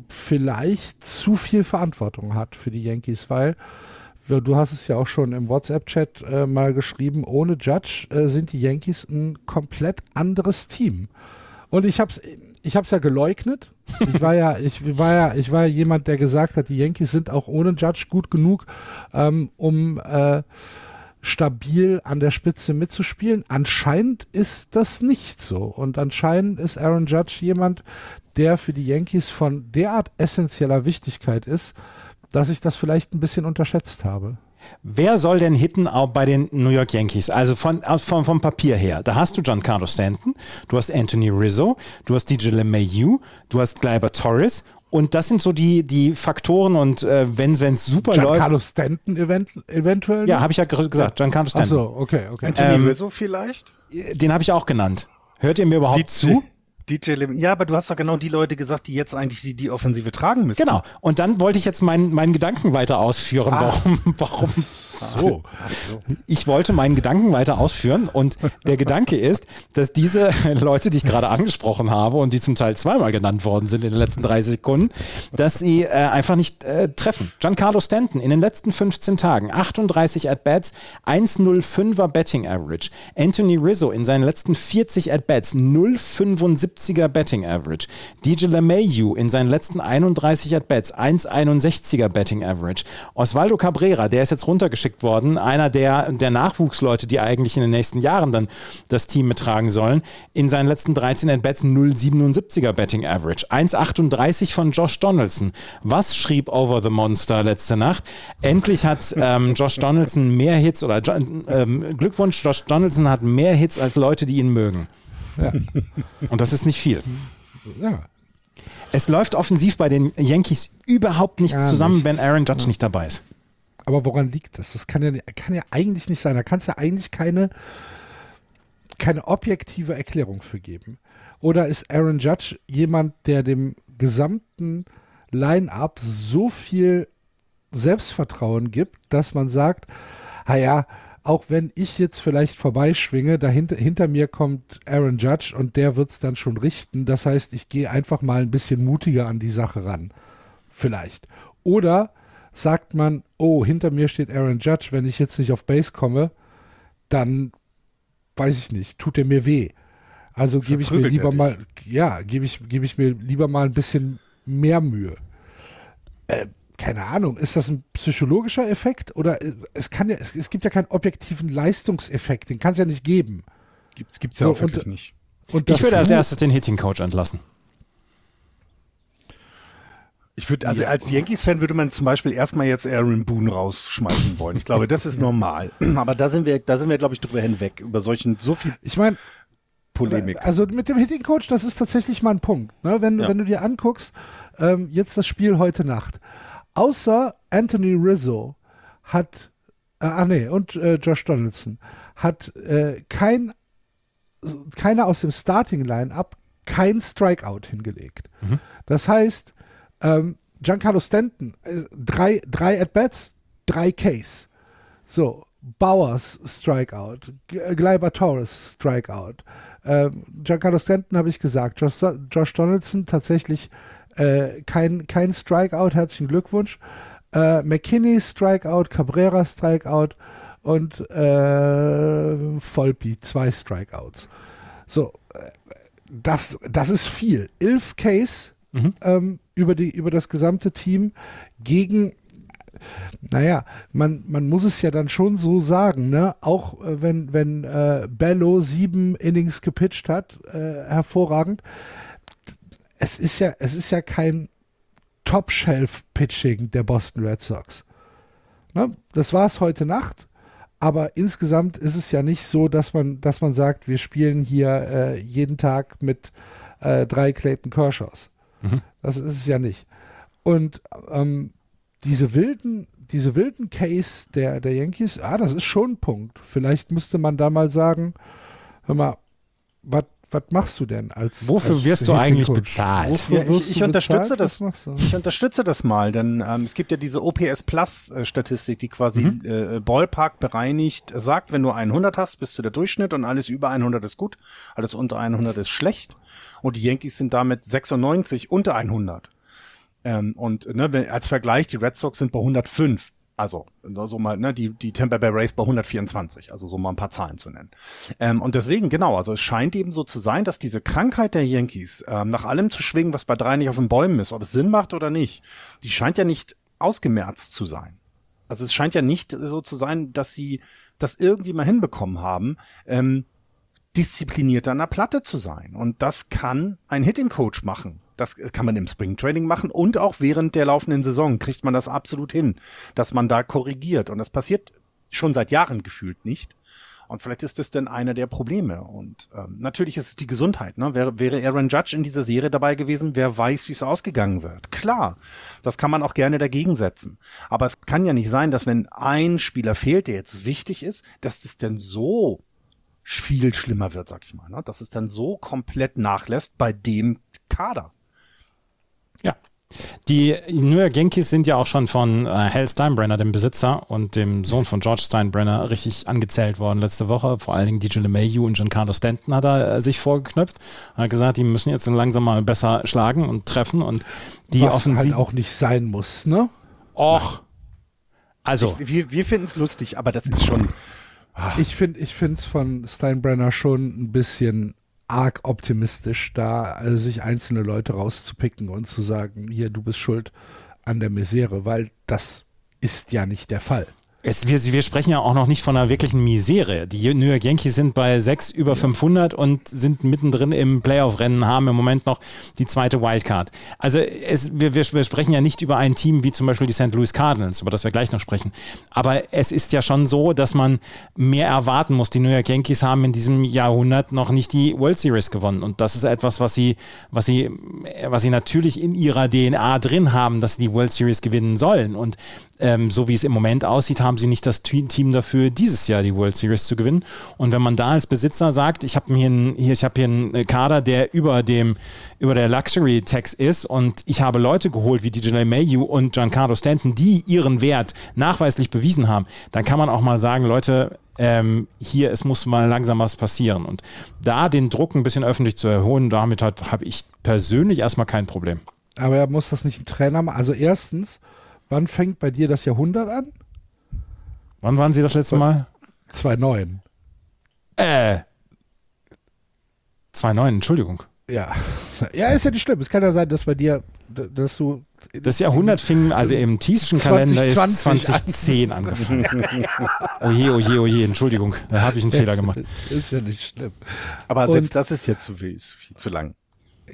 vielleicht zu viel Verantwortung hat für die Yankees, weil du hast es ja auch schon im WhatsApp-Chat äh, mal geschrieben, ohne Judge äh, sind die Yankees ein komplett anderes Team. Und ich hab's, ich hab's ja geleugnet. Ich war ja, ich war ja, ich war ja jemand, der gesagt hat, die Yankees sind auch ohne Judge gut genug, ähm, um äh, stabil an der Spitze mitzuspielen. Anscheinend ist das nicht so. Und anscheinend ist Aaron Judge jemand, der für die Yankees von derart essentieller Wichtigkeit ist, dass ich das vielleicht ein bisschen unterschätzt habe. Wer soll denn hitten auch bei den New York Yankees? Also von, von, vom Papier her. Da hast du Giancarlo Stanton, du hast Anthony Rizzo, du hast DJ LeMayu, du hast Gleiber Torres und das sind so die, die Faktoren und äh, wenn es super Giancarlo läuft. Giancarlo Stanton event eventuell? Ja, habe ich ja gesagt, Giancarlo Stanton. Ach so, okay, okay. Anthony ähm, Rizzo vielleicht? Den habe ich auch genannt. Hört ihr mir überhaupt die, zu? DJ Lim ja, aber du hast doch genau die Leute gesagt, die jetzt eigentlich die, die Offensive tragen müssen. Genau. Und dann wollte ich jetzt meinen, meinen Gedanken weiter ausführen. Ah. Warum? Warum? So. so. Ich wollte meinen Gedanken weiter ausführen und der Gedanke ist, dass diese Leute, die ich gerade angesprochen habe und die zum Teil zweimal genannt worden sind in den letzten drei Sekunden, dass sie äh, einfach nicht äh, treffen. Giancarlo Stanton in den letzten 15 Tagen 38 At-Bats, 1,05er Betting Average. Anthony Rizzo in seinen letzten 40 At-Bats 0,75 1,70er Betting Average. DJ LeMayu in seinen letzten 31 At-Bats 1,61er Betting Average. Osvaldo Cabrera, der ist jetzt runtergeschickt worden, einer der, der Nachwuchsleute, die eigentlich in den nächsten Jahren dann das Team mittragen sollen, in seinen letzten 13 At-Bats 0,77er Betting Average. 1,38 von Josh Donaldson. Was schrieb Over the Monster letzte Nacht? Endlich hat ähm, Josh Donaldson mehr Hits oder ähm, Glückwunsch, Josh Donaldson hat mehr Hits als Leute, die ihn mögen. Ja. Und das ist nicht viel. Ja. Es läuft offensiv bei den Yankees überhaupt nichts Gar zusammen, nichts. wenn Aaron Judge ja. nicht dabei ist. Aber woran liegt das? Das kann ja, kann ja eigentlich nicht sein. Da kann es ja eigentlich keine, keine objektive Erklärung für geben. Oder ist Aaron Judge jemand, der dem gesamten Line-up so viel Selbstvertrauen gibt, dass man sagt, naja, auch wenn ich jetzt vielleicht vorbeischwinge, dahinter hinter mir kommt Aaron Judge und der wird es dann schon richten. Das heißt, ich gehe einfach mal ein bisschen mutiger an die Sache ran. Vielleicht. Oder sagt man, oh, hinter mir steht Aaron Judge, wenn ich jetzt nicht auf Base komme, dann weiß ich nicht, tut er mir weh. Also gebe ich mir lieber mal, ja, gebe ich, gebe ich mir lieber mal ein bisschen mehr Mühe. Äh, keine Ahnung, ist das ein psychologischer Effekt oder äh, es kann ja, es, es gibt ja keinen objektiven Leistungseffekt, den kann es ja nicht geben. Gibt's, gibt's ja so, auch wirklich und, nicht. Und ich würde als erstes den Hitting Coach entlassen. Ich würde, also als Yankees-Fan würde man zum Beispiel erstmal jetzt Aaron Boone rausschmeißen wollen. Ich glaube, das ist normal. Aber da sind wir, da sind wir, glaube ich, drüber hinweg, über solchen, so viel. Ich meine, Polemik. Also mit dem Hitting Coach, das ist tatsächlich mal ein Punkt. Ne? Wenn, ja. wenn du dir anguckst, ähm, jetzt das Spiel heute Nacht. Außer Anthony Rizzo hat, äh, ach nee, und äh, Josh Donaldson, hat äh, kein, keiner aus dem Starting Line-Up kein Strikeout hingelegt. Mhm. Das heißt, ähm, Giancarlo Stanton, äh, drei, drei At-Bats, drei Case. So, Bowers Strikeout, Gleiber Torres Strikeout. Ähm, Giancarlo Stanton habe ich gesagt, Josh, Josh Donaldson tatsächlich äh, kein, kein Strikeout, herzlichen Glückwunsch. Äh, McKinney Strikeout, Cabrera Strikeout und äh, Volpi zwei Strikeouts. So, äh, das, das ist viel. Elf Case mhm. ähm, über, die, über das gesamte Team gegen naja, man, man muss es ja dann schon so sagen, ne? Auch äh, wenn, wenn äh, Bello sieben Innings gepitcht hat, äh, hervorragend es ist ja, es ist ja kein Top-Shelf-Pitching der Boston Red Sox. Ne? Das war es heute Nacht, aber insgesamt ist es ja nicht so, dass man, dass man sagt, wir spielen hier äh, jeden Tag mit äh, drei Clayton Kershaws. Mhm. Das ist es ja nicht. Und ähm, diese wilden, diese wilden Case der, der Yankees, ah, das ist schon ein Punkt. Vielleicht müsste man da mal sagen, hör mal, was was machst du denn als Wofür als wirst du eigentlich bezahlt? Ja, ich, ich unterstütze bezahlt? das. Ich unterstütze das mal, denn ähm, es gibt ja diese OPS Plus Statistik, die quasi mhm. äh, Ballpark bereinigt sagt, wenn du 100 hast, bist du der Durchschnitt und alles über 100 ist gut, alles unter 100 ist schlecht und die Yankees sind damit 96 unter 100. Ähm, und ne, als Vergleich, die Red Sox sind bei 105. Also so mal, ne, die, die Tampa Bay Race bei 124, also so mal ein paar Zahlen zu nennen. Ähm, und deswegen, genau, also es scheint eben so zu sein, dass diese Krankheit der Yankees, ähm, nach allem zu schwingen, was bei drei nicht auf den Bäumen ist, ob es Sinn macht oder nicht, die scheint ja nicht ausgemerzt zu sein. Also es scheint ja nicht so zu sein, dass sie das irgendwie mal hinbekommen haben, ähm, diszipliniert an der Platte zu sein. Und das kann ein Hitting Coach machen. Das kann man im Springtraining machen und auch während der laufenden Saison kriegt man das absolut hin, dass man da korrigiert. Und das passiert schon seit Jahren gefühlt nicht. Und vielleicht ist das denn einer der Probleme. Und ähm, natürlich ist es die Gesundheit. Ne? Wäre, wäre Aaron Judge in dieser Serie dabei gewesen, wer weiß, wie es ausgegangen wird. Klar, das kann man auch gerne dagegen setzen. Aber es kann ja nicht sein, dass wenn ein Spieler fehlt, der jetzt wichtig ist, dass das denn so viel schlimmer wird, sag ich mal. Ne? Dass es dann so komplett nachlässt bei dem Kader. Ja. Die New York Yankees sind ja auch schon von äh, Hal Steinbrenner, dem Besitzer und dem Sohn von George Steinbrenner, richtig angezählt worden letzte Woche. Vor allen Dingen DJ LeMahieu und Giancarlo Stanton hat er äh, sich vorgeknöpft. Er hat gesagt, die müssen jetzt langsam mal besser schlagen und treffen und die Was Offensive halt auch nicht sein muss, ne? Och. Also. Ich, wir wir finden es lustig, aber das ist schon. Ich finde ich finde es von Steinbrenner schon ein bisschen arg optimistisch, da also sich einzelne Leute rauszupicken und zu sagen, hier, du bist schuld an der Misere, weil das ist ja nicht der Fall. Es, wir, wir sprechen ja auch noch nicht von einer wirklichen Misere. Die New York Yankees sind bei 6 über 500 und sind mittendrin im Playoff-Rennen, haben im Moment noch die zweite Wildcard. Also es, wir, wir, wir sprechen ja nicht über ein Team wie zum Beispiel die St. Louis Cardinals, über das wir gleich noch sprechen. Aber es ist ja schon so, dass man mehr erwarten muss. Die New York Yankees haben in diesem Jahrhundert noch nicht die World Series gewonnen. Und das ist etwas, was sie, was sie, was sie natürlich in ihrer DNA drin haben, dass sie die World Series gewinnen sollen. Und ähm, so wie es im Moment aussieht, haben sie nicht das Team dafür, dieses Jahr die World Series zu gewinnen. Und wenn man da als Besitzer sagt, ich habe hier, ein, hier, hab hier einen Kader, der über dem über der Luxury Tax ist und ich habe Leute geholt wie DJ Mayu und Giancarlo Stanton, die ihren Wert nachweislich bewiesen haben, dann kann man auch mal sagen, Leute, ähm, hier, es muss mal langsam was passieren. Und da den Druck ein bisschen öffentlich zu erhöhen, damit halt, habe ich persönlich erstmal kein Problem. Aber er muss das nicht ein Trainer machen. Also erstens, Wann fängt bei dir das Jahrhundert an? Wann waren Sie das letzte Mal? 2,9. Äh. 2,9, Entschuldigung. Ja. Ja, ist ja nicht schlimm. Es kann ja sein, dass bei dir, dass du. Das Jahrhundert fing also im tiefsten Kalender 2020 ist 2010 an. angefangen. oje, oje, oje, Entschuldigung. Da habe ich einen Fehler gemacht. Ist ja nicht schlimm. Aber selbst Und, das ist jetzt zu viel, viel zu lang.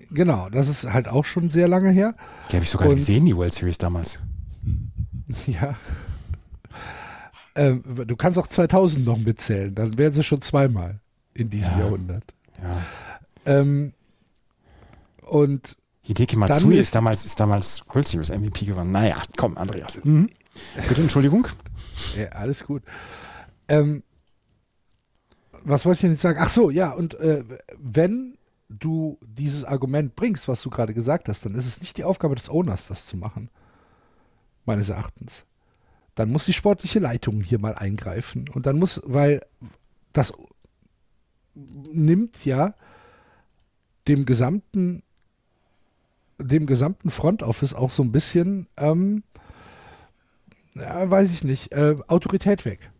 Genau, das ist halt auch schon sehr lange her. Die habe ich sogar Und, gesehen, die World Series damals. Ja. Ähm, du kannst auch 2000 noch mitzählen, dann wären sie schon zweimal in diesem ja. Jahrhundert. Ja. Ähm, und Hideki Matsui ist, ist, damals, ist damals World Series MVP gewonnen. Naja, komm, Andreas. Mhm. Bitte, Entschuldigung. Ja, alles gut. Ähm, was wollte ich denn jetzt sagen? Ach so, ja, und äh, wenn du dieses Argument bringst, was du gerade gesagt hast, dann ist es nicht die Aufgabe des Owners, das zu machen meines Erachtens. Dann muss die sportliche Leitung hier mal eingreifen. Und dann muss, weil das nimmt ja dem gesamten, dem gesamten Front Office auch so ein bisschen, ähm, ja, weiß ich nicht, äh, Autorität weg.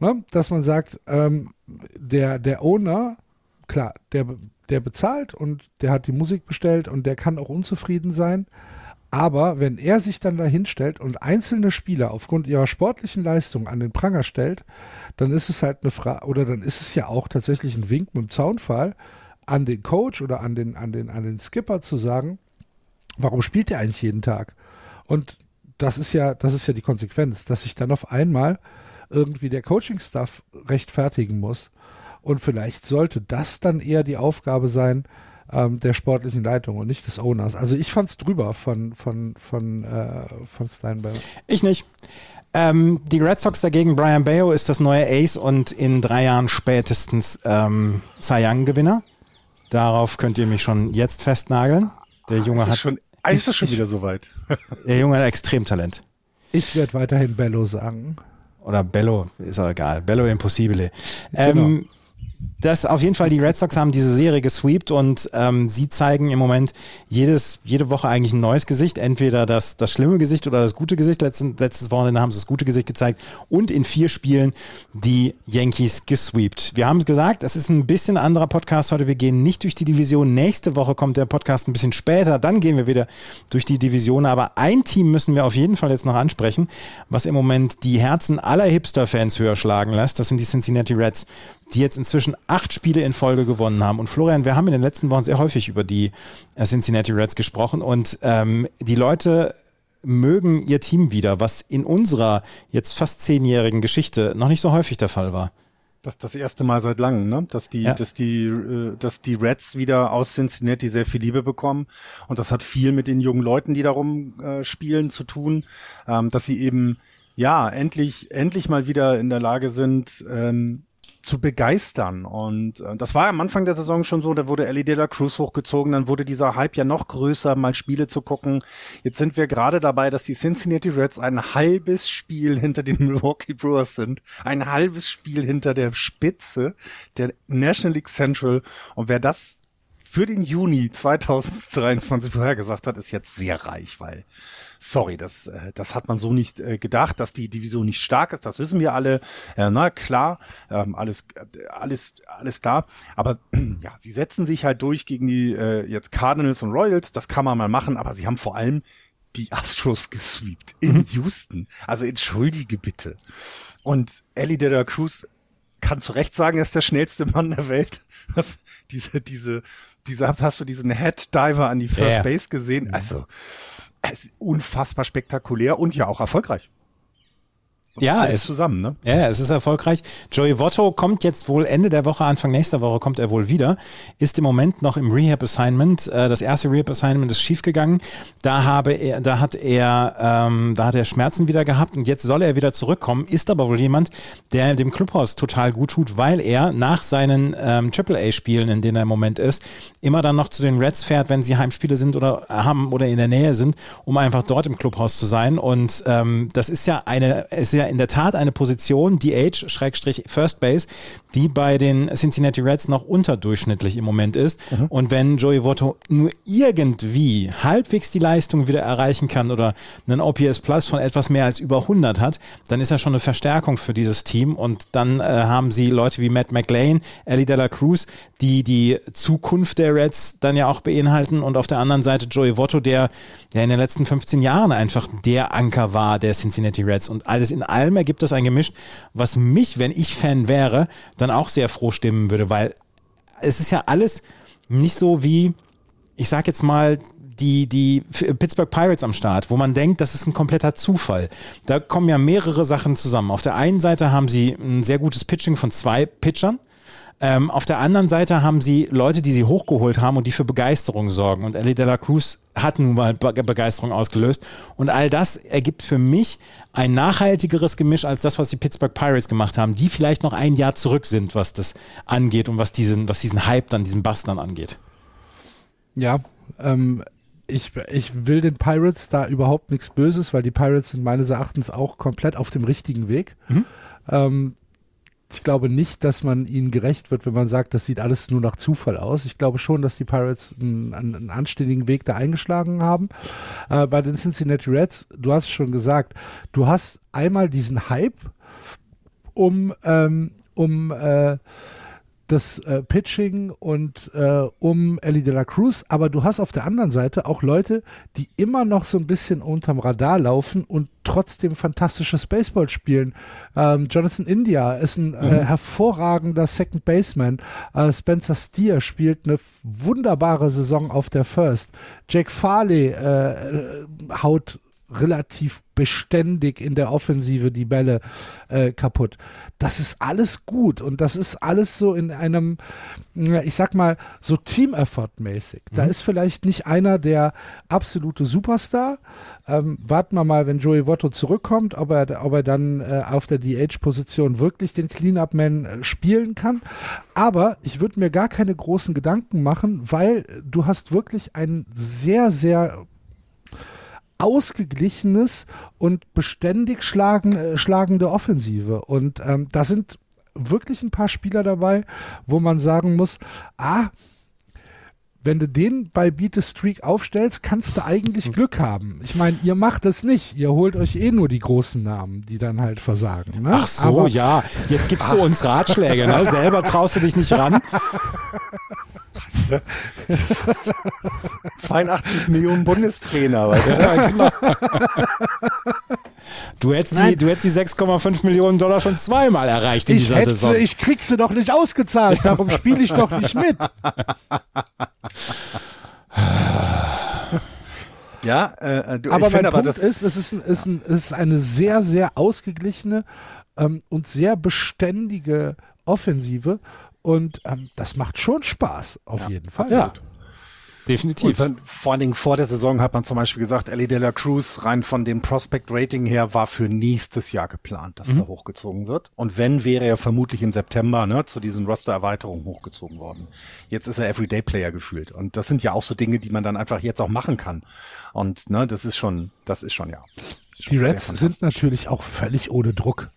Ne? Dass man sagt, ähm, der, der Owner, klar, der, der bezahlt und der hat die Musik bestellt und der kann auch unzufrieden sein. Aber wenn er sich dann dahin stellt und einzelne Spieler aufgrund ihrer sportlichen Leistung an den Pranger stellt, dann ist es halt eine Frage, oder dann ist es ja auch tatsächlich ein Wink mit dem Zaunfall an den Coach oder an den, an den, an den Skipper zu sagen, warum spielt er eigentlich jeden Tag? Und das ist ja, das ist ja die Konsequenz, dass sich dann auf einmal irgendwie der Coaching-Staff rechtfertigen muss. Und vielleicht sollte das dann eher die Aufgabe sein, ähm, der sportlichen Leitung und nicht des Owners. Also ich fand es drüber von, von, von, äh, von Steinberg. Ich nicht. Ähm, die Red Sox dagegen, Brian Bayo ist das neue Ace und in drei Jahren spätestens ähm, Cy Young-Gewinner. Darauf könnt ihr mich schon jetzt festnageln. Der Junge hat. Schon, ist das schon wieder soweit? der Junge hat Extremtalent. Ich werde weiterhin Bello sagen. Oder Bello, ist auch egal. Bello Impossibile. Ähm, genau. Das auf jeden Fall, die Red Sox haben diese Serie gesweept und ähm, sie zeigen im Moment jedes, jede Woche eigentlich ein neues Gesicht. Entweder das, das schlimme Gesicht oder das gute Gesicht. Letzten, letztes Wochenende haben sie das gute Gesicht gezeigt und in vier Spielen die Yankees gesweept. Wir haben es gesagt, es ist ein bisschen anderer Podcast heute. Wir gehen nicht durch die Division. Nächste Woche kommt der Podcast ein bisschen später. Dann gehen wir wieder durch die Division. Aber ein Team müssen wir auf jeden Fall jetzt noch ansprechen, was im Moment die Herzen aller Hipster-Fans höher schlagen lässt. Das sind die Cincinnati Reds die jetzt inzwischen acht Spiele in Folge gewonnen haben. Und Florian, wir haben in den letzten Wochen sehr häufig über die äh, Cincinnati Reds gesprochen und ähm, die Leute mögen ihr Team wieder, was in unserer jetzt fast zehnjährigen Geschichte noch nicht so häufig der Fall war. Das ist das erste Mal seit langem, ne? Dass die, ja. dass die, äh, dass die Reds wieder aus Cincinnati sehr viel Liebe bekommen. Und das hat viel mit den jungen Leuten, die darum äh, spielen, zu tun. Ähm, dass sie eben, ja, endlich, endlich mal wieder in der Lage sind, ähm, zu begeistern. Und äh, das war am Anfang der Saison schon so, da wurde Ellie de la Cruz hochgezogen, dann wurde dieser Hype ja noch größer, mal Spiele zu gucken. Jetzt sind wir gerade dabei, dass die Cincinnati Reds ein halbes Spiel hinter den Milwaukee Brewers sind. Ein halbes Spiel hinter der Spitze der National League Central. Und wer das für den Juni 2023 vorhergesagt hat, ist jetzt sehr reich, weil sorry, das, äh, das hat man so nicht äh, gedacht, dass die Division nicht stark ist, das wissen wir alle. Äh, na klar, ähm, alles, alles, alles da. Aber ja, sie setzen sich halt durch gegen die äh, jetzt Cardinals und Royals, das kann man mal machen, aber sie haben vor allem die Astros gesweept in mhm. Houston. Also entschuldige bitte. Und Ellie de la Cruz kann zu Recht sagen, er ist der schnellste Mann der Welt. Was, diese, diese, diese, hast du diesen Head Diver an die First yeah. Base gesehen? Mhm. Also, unfassbar spektakulär und ja auch erfolgreich. Ja, es zusammen, ne? Ja, es ist erfolgreich. Joey Votto kommt jetzt wohl Ende der Woche, Anfang nächster Woche kommt er wohl wieder. Ist im Moment noch im Rehab Assignment. Äh, das erste Rehab Assignment ist schiefgegangen. Da habe er, da hat er, ähm, da hat er Schmerzen wieder gehabt und jetzt soll er wieder zurückkommen. Ist aber wohl jemand, der dem Clubhaus total gut tut, weil er nach seinen ähm, AAA-Spielen, in denen er im Moment ist, immer dann noch zu den Reds fährt, wenn sie Heimspiele sind oder haben oder in der Nähe sind, um einfach dort im Clubhaus zu sein. Und ähm, das ist ja eine, ist ja ja in der Tat eine Position, DH, Schrägstrich First Base, die bei den Cincinnati Reds noch unterdurchschnittlich im Moment ist. Mhm. Und wenn Joey Votto nur irgendwie halbwegs die Leistung wieder erreichen kann oder einen OPS Plus von etwas mehr als über 100 hat, dann ist er schon eine Verstärkung für dieses Team. Und dann äh, haben sie Leute wie Matt McLean, Ellie Dela Cruz, die die Zukunft der Reds dann ja auch beinhalten. Und auf der anderen Seite Joey Votto, der ja in den letzten 15 Jahren einfach der Anker war der Cincinnati Reds. Und alles in allem ergibt das ein Gemisch, was mich, wenn ich Fan wäre, dann auch sehr froh stimmen würde, weil es ist ja alles nicht so wie, ich sag jetzt mal, die, die Pittsburgh Pirates am Start, wo man denkt, das ist ein kompletter Zufall. Da kommen ja mehrere Sachen zusammen. Auf der einen Seite haben sie ein sehr gutes Pitching von zwei Pitchern. Ähm, auf der anderen Seite haben sie Leute, die sie hochgeholt haben und die für Begeisterung sorgen. Und Ellie de la Cruz hat nun mal Begeisterung ausgelöst. Und all das ergibt für mich ein nachhaltigeres Gemisch als das, was die Pittsburgh Pirates gemacht haben, die vielleicht noch ein Jahr zurück sind, was das angeht und was diesen, was diesen Hype dann, diesen Bass dann angeht. Ja, ähm, ich, ich will den Pirates da überhaupt nichts Böses, weil die Pirates sind meines Erachtens auch komplett auf dem richtigen Weg. Mhm. Ähm, ich glaube nicht, dass man ihnen gerecht wird, wenn man sagt, das sieht alles nur nach Zufall aus. Ich glaube schon, dass die Pirates einen, einen anständigen Weg da eingeschlagen haben. Äh, bei den Cincinnati Reds, du hast schon gesagt, du hast einmal diesen Hype um, ähm, um äh, das äh, Pitching und äh, um Ellie de la Cruz, aber du hast auf der anderen Seite auch Leute, die immer noch so ein bisschen unterm Radar laufen und trotzdem fantastisches Baseball spielen. Ähm, Jonathan India ist ein äh, mhm. äh, hervorragender Second Baseman. Äh, Spencer Steer spielt eine wunderbare Saison auf der First. Jake Farley äh, haut relativ beständig in der Offensive die Bälle äh, kaputt. Das ist alles gut und das ist alles so in einem, ich sag mal, so Team-Effort-mäßig. Da mhm. ist vielleicht nicht einer der absolute Superstar. Ähm, warten wir mal, wenn Joey Votto zurückkommt, ob er, ob er dann äh, auf der DH-Position wirklich den Clean-Up-Man äh, spielen kann. Aber ich würde mir gar keine großen Gedanken machen, weil du hast wirklich einen sehr, sehr ausgeglichenes und beständig schlagen, äh, schlagende Offensive. Und ähm, da sind wirklich ein paar Spieler dabei, wo man sagen muss, ah, wenn du den bei Beat the Streak aufstellst, kannst du eigentlich hm. Glück haben. Ich meine, ihr macht das nicht. Ihr holt euch eh nur die großen Namen, die dann halt versagen. Ne? Ach so, Aber, ja. Jetzt gibst du uns Ratschläge. Ne? Selber traust du dich nicht ran. 82 Millionen Bundestrainer, weißt du? Ja, genau. Du hättest die, du hättest die 6,5 Millionen Dollar schon zweimal erreicht in ich dieser hätte, Saison. Ich krieg sie doch nicht ausgezahlt, darum spiele ich doch nicht mit. Ja, äh, du, aber ich mein aber Punkt das ist, es ist, ein, ist, ein, ist eine sehr, sehr ausgeglichene ähm, und sehr beständige Offensive und ähm, das macht schon Spaß, auf ja, jeden Fall. Ja. Definitiv. Und dann, vor allen Dingen vor der Saison hat man zum Beispiel gesagt, Ellie de la Cruz rein von dem Prospect Rating her war für nächstes Jahr geplant, dass mhm. er hochgezogen wird. Und wenn, wäre er vermutlich im September ne, zu diesen Roster-Erweiterungen hochgezogen worden. Jetzt ist er Everyday Player gefühlt. Und das sind ja auch so Dinge, die man dann einfach jetzt auch machen kann. Und ne, das ist schon, das ist schon, ja. Schon die Reds sind natürlich auch völlig ohne Druck.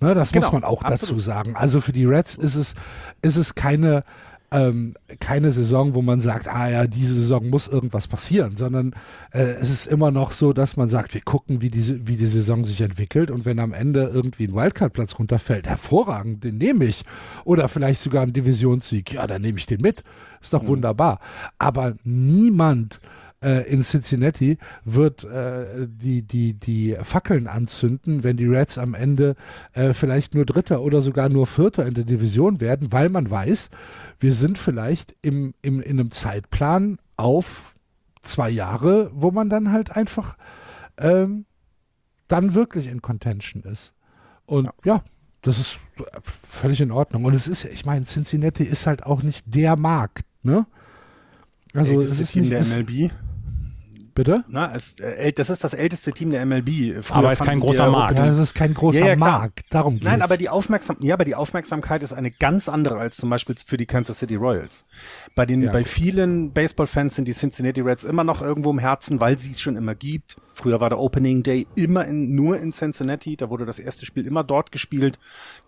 Ne, das genau, muss man auch absolut. dazu sagen. Also für die Reds ist es, ist es keine, ähm, keine Saison, wo man sagt, ah ja, diese Saison muss irgendwas passieren, sondern äh, es ist immer noch so, dass man sagt, wir gucken, wie diese, wie die Saison sich entwickelt und wenn am Ende irgendwie ein Wildcard-Platz runterfällt, hervorragend, den nehme ich. Oder vielleicht sogar ein Divisionssieg, ja, dann nehme ich den mit. Ist doch mhm. wunderbar. Aber niemand äh, in Cincinnati wird äh, die, die, die Fackeln anzünden, wenn die Reds am Ende äh, vielleicht nur Dritter oder sogar nur Vierter in der Division werden, weil man weiß, wir sind vielleicht im, im, in einem Zeitplan auf zwei Jahre, wo man dann halt einfach ähm, dann wirklich in Contention ist. Und ja. ja, das ist völlig in Ordnung. Und es ist, ich meine, Cincinnati ist halt auch nicht der Markt, ne? Also Ey, es ist nicht der MLB. Bitte? Na, es, äh, das ist das älteste Team der MLB. Früher aber es ist kein großer Markt. Ja, das ist kein großer ja, ja, Markt. Darum geht's. Nein, aber die Aufmerksam ja, aber die Aufmerksamkeit ist eine ganz andere als zum Beispiel für die Kansas City Royals. Bei den, ja, bei vielen Baseball-Fans sind die Cincinnati Reds immer noch irgendwo im Herzen, weil sie es schon immer gibt. Früher war der Opening Day immer in, nur in Cincinnati. Da wurde das erste Spiel immer dort gespielt.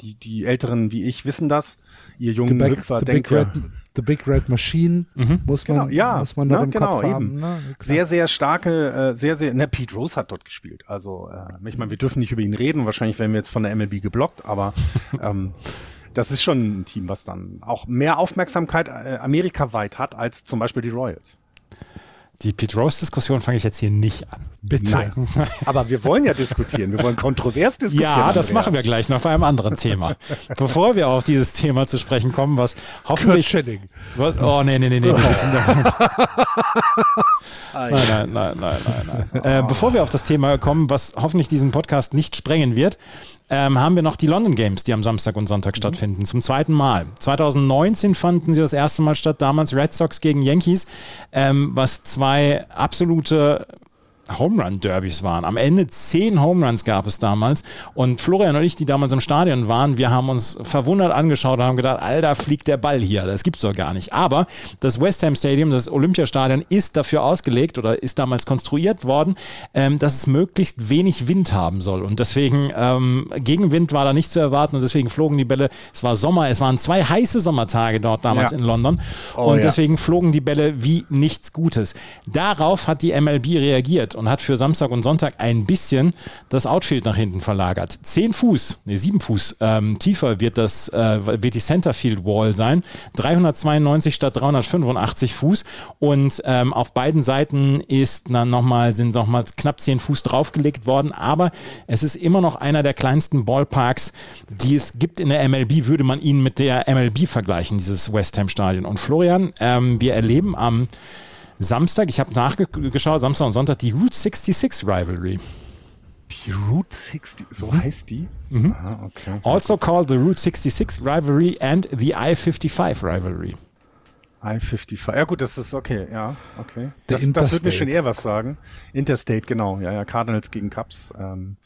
Die, die Älteren wie ich wissen das. Ihr jungen the Hüpfer denkt ja. The Big Red Machine mhm. muss man, genau, ja, muss man noch ne, im genau, Kopf haben. Ne? Sehr, sehr starke, äh, sehr, sehr, ne, Pete Rose hat dort gespielt. Also, äh, ich meine, wir dürfen nicht über ihn reden. Wahrscheinlich werden wir jetzt von der MLB geblockt, aber ähm, das ist schon ein Team, was dann auch mehr Aufmerksamkeit äh, amerikaweit hat als zum Beispiel die Royals. Die Pete Rose-Diskussion fange ich jetzt hier nicht an. Bitte. Nein. Aber wir wollen ja diskutieren. Wir wollen kontrovers diskutieren. Ja, das Andreas. machen wir gleich noch bei einem anderen Thema. Bevor wir auf dieses Thema zu sprechen kommen, was hoffentlich. Was, oh, nee, nee, nee, nee. nein, nein, nein, nein, nein, nein. Äh, bevor wir auf das Thema kommen, was hoffentlich diesen Podcast nicht sprengen wird, ähm, haben wir noch die London Games, die am Samstag und Sonntag mhm. stattfinden, zum zweiten Mal. 2019 fanden sie das erste Mal statt, damals Red Sox gegen Yankees, ähm, was zwei absolute Home Run Derbys waren. Am Ende zehn Home Runs gab es damals und Florian und ich, die damals im Stadion waren, wir haben uns verwundert angeschaut und haben gedacht, Alter, fliegt der Ball hier, das gibt's doch gar nicht. Aber das West Ham Stadium, das Olympiastadion, ist dafür ausgelegt oder ist damals konstruiert worden, ähm, dass es möglichst wenig Wind haben soll und deswegen ähm, Gegenwind war da nicht zu erwarten und deswegen flogen die Bälle. Es war Sommer, es waren zwei heiße Sommertage dort damals ja. in London oh, und ja. deswegen flogen die Bälle wie nichts Gutes. Darauf hat die MLB reagiert und hat für Samstag und Sonntag ein bisschen das Outfield nach hinten verlagert. Zehn Fuß, nee, sieben Fuß ähm, tiefer wird das, äh, wird die Centerfield Wall sein. 392 statt 385 Fuß und ähm, auf beiden Seiten ist dann nochmal, sind nochmal knapp zehn Fuß draufgelegt worden, aber es ist immer noch einer der kleinsten Ballparks, die es gibt in der MLB, würde man ihn mit der MLB vergleichen, dieses West Ham Stadion. Und Florian, ähm, wir erleben am Samstag, ich habe nachgeschaut, Samstag und Sonntag die Route 66 Rivalry. Die Route 60, so mhm. heißt die? Mhm. Aha, okay. Also called the Route 66 Rivalry and the I-55 Rivalry. I-55, ja gut, das ist okay, ja, okay. Das, das wird mir schon eher was sagen. Interstate, genau, ja, ja, Cardinals gegen Cubs. Ähm,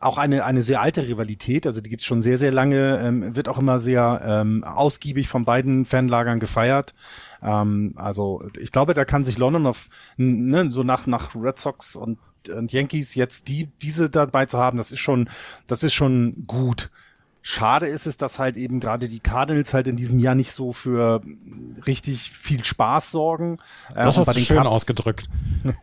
auch eine, eine sehr alte Rivalität, also die gibt's schon sehr, sehr lange, ähm, wird auch immer sehr ähm, ausgiebig von beiden Fanlagern gefeiert. Ähm, also ich glaube, da kann sich London auf ne, so nach nach Red Sox und, und Yankees jetzt die diese dabei zu haben, das ist schon das ist schon gut. Schade ist es, dass halt eben gerade die Cardinals halt in diesem Jahr nicht so für richtig viel Spaß sorgen. Das ähm, hast du schön Cups, ausgedrückt.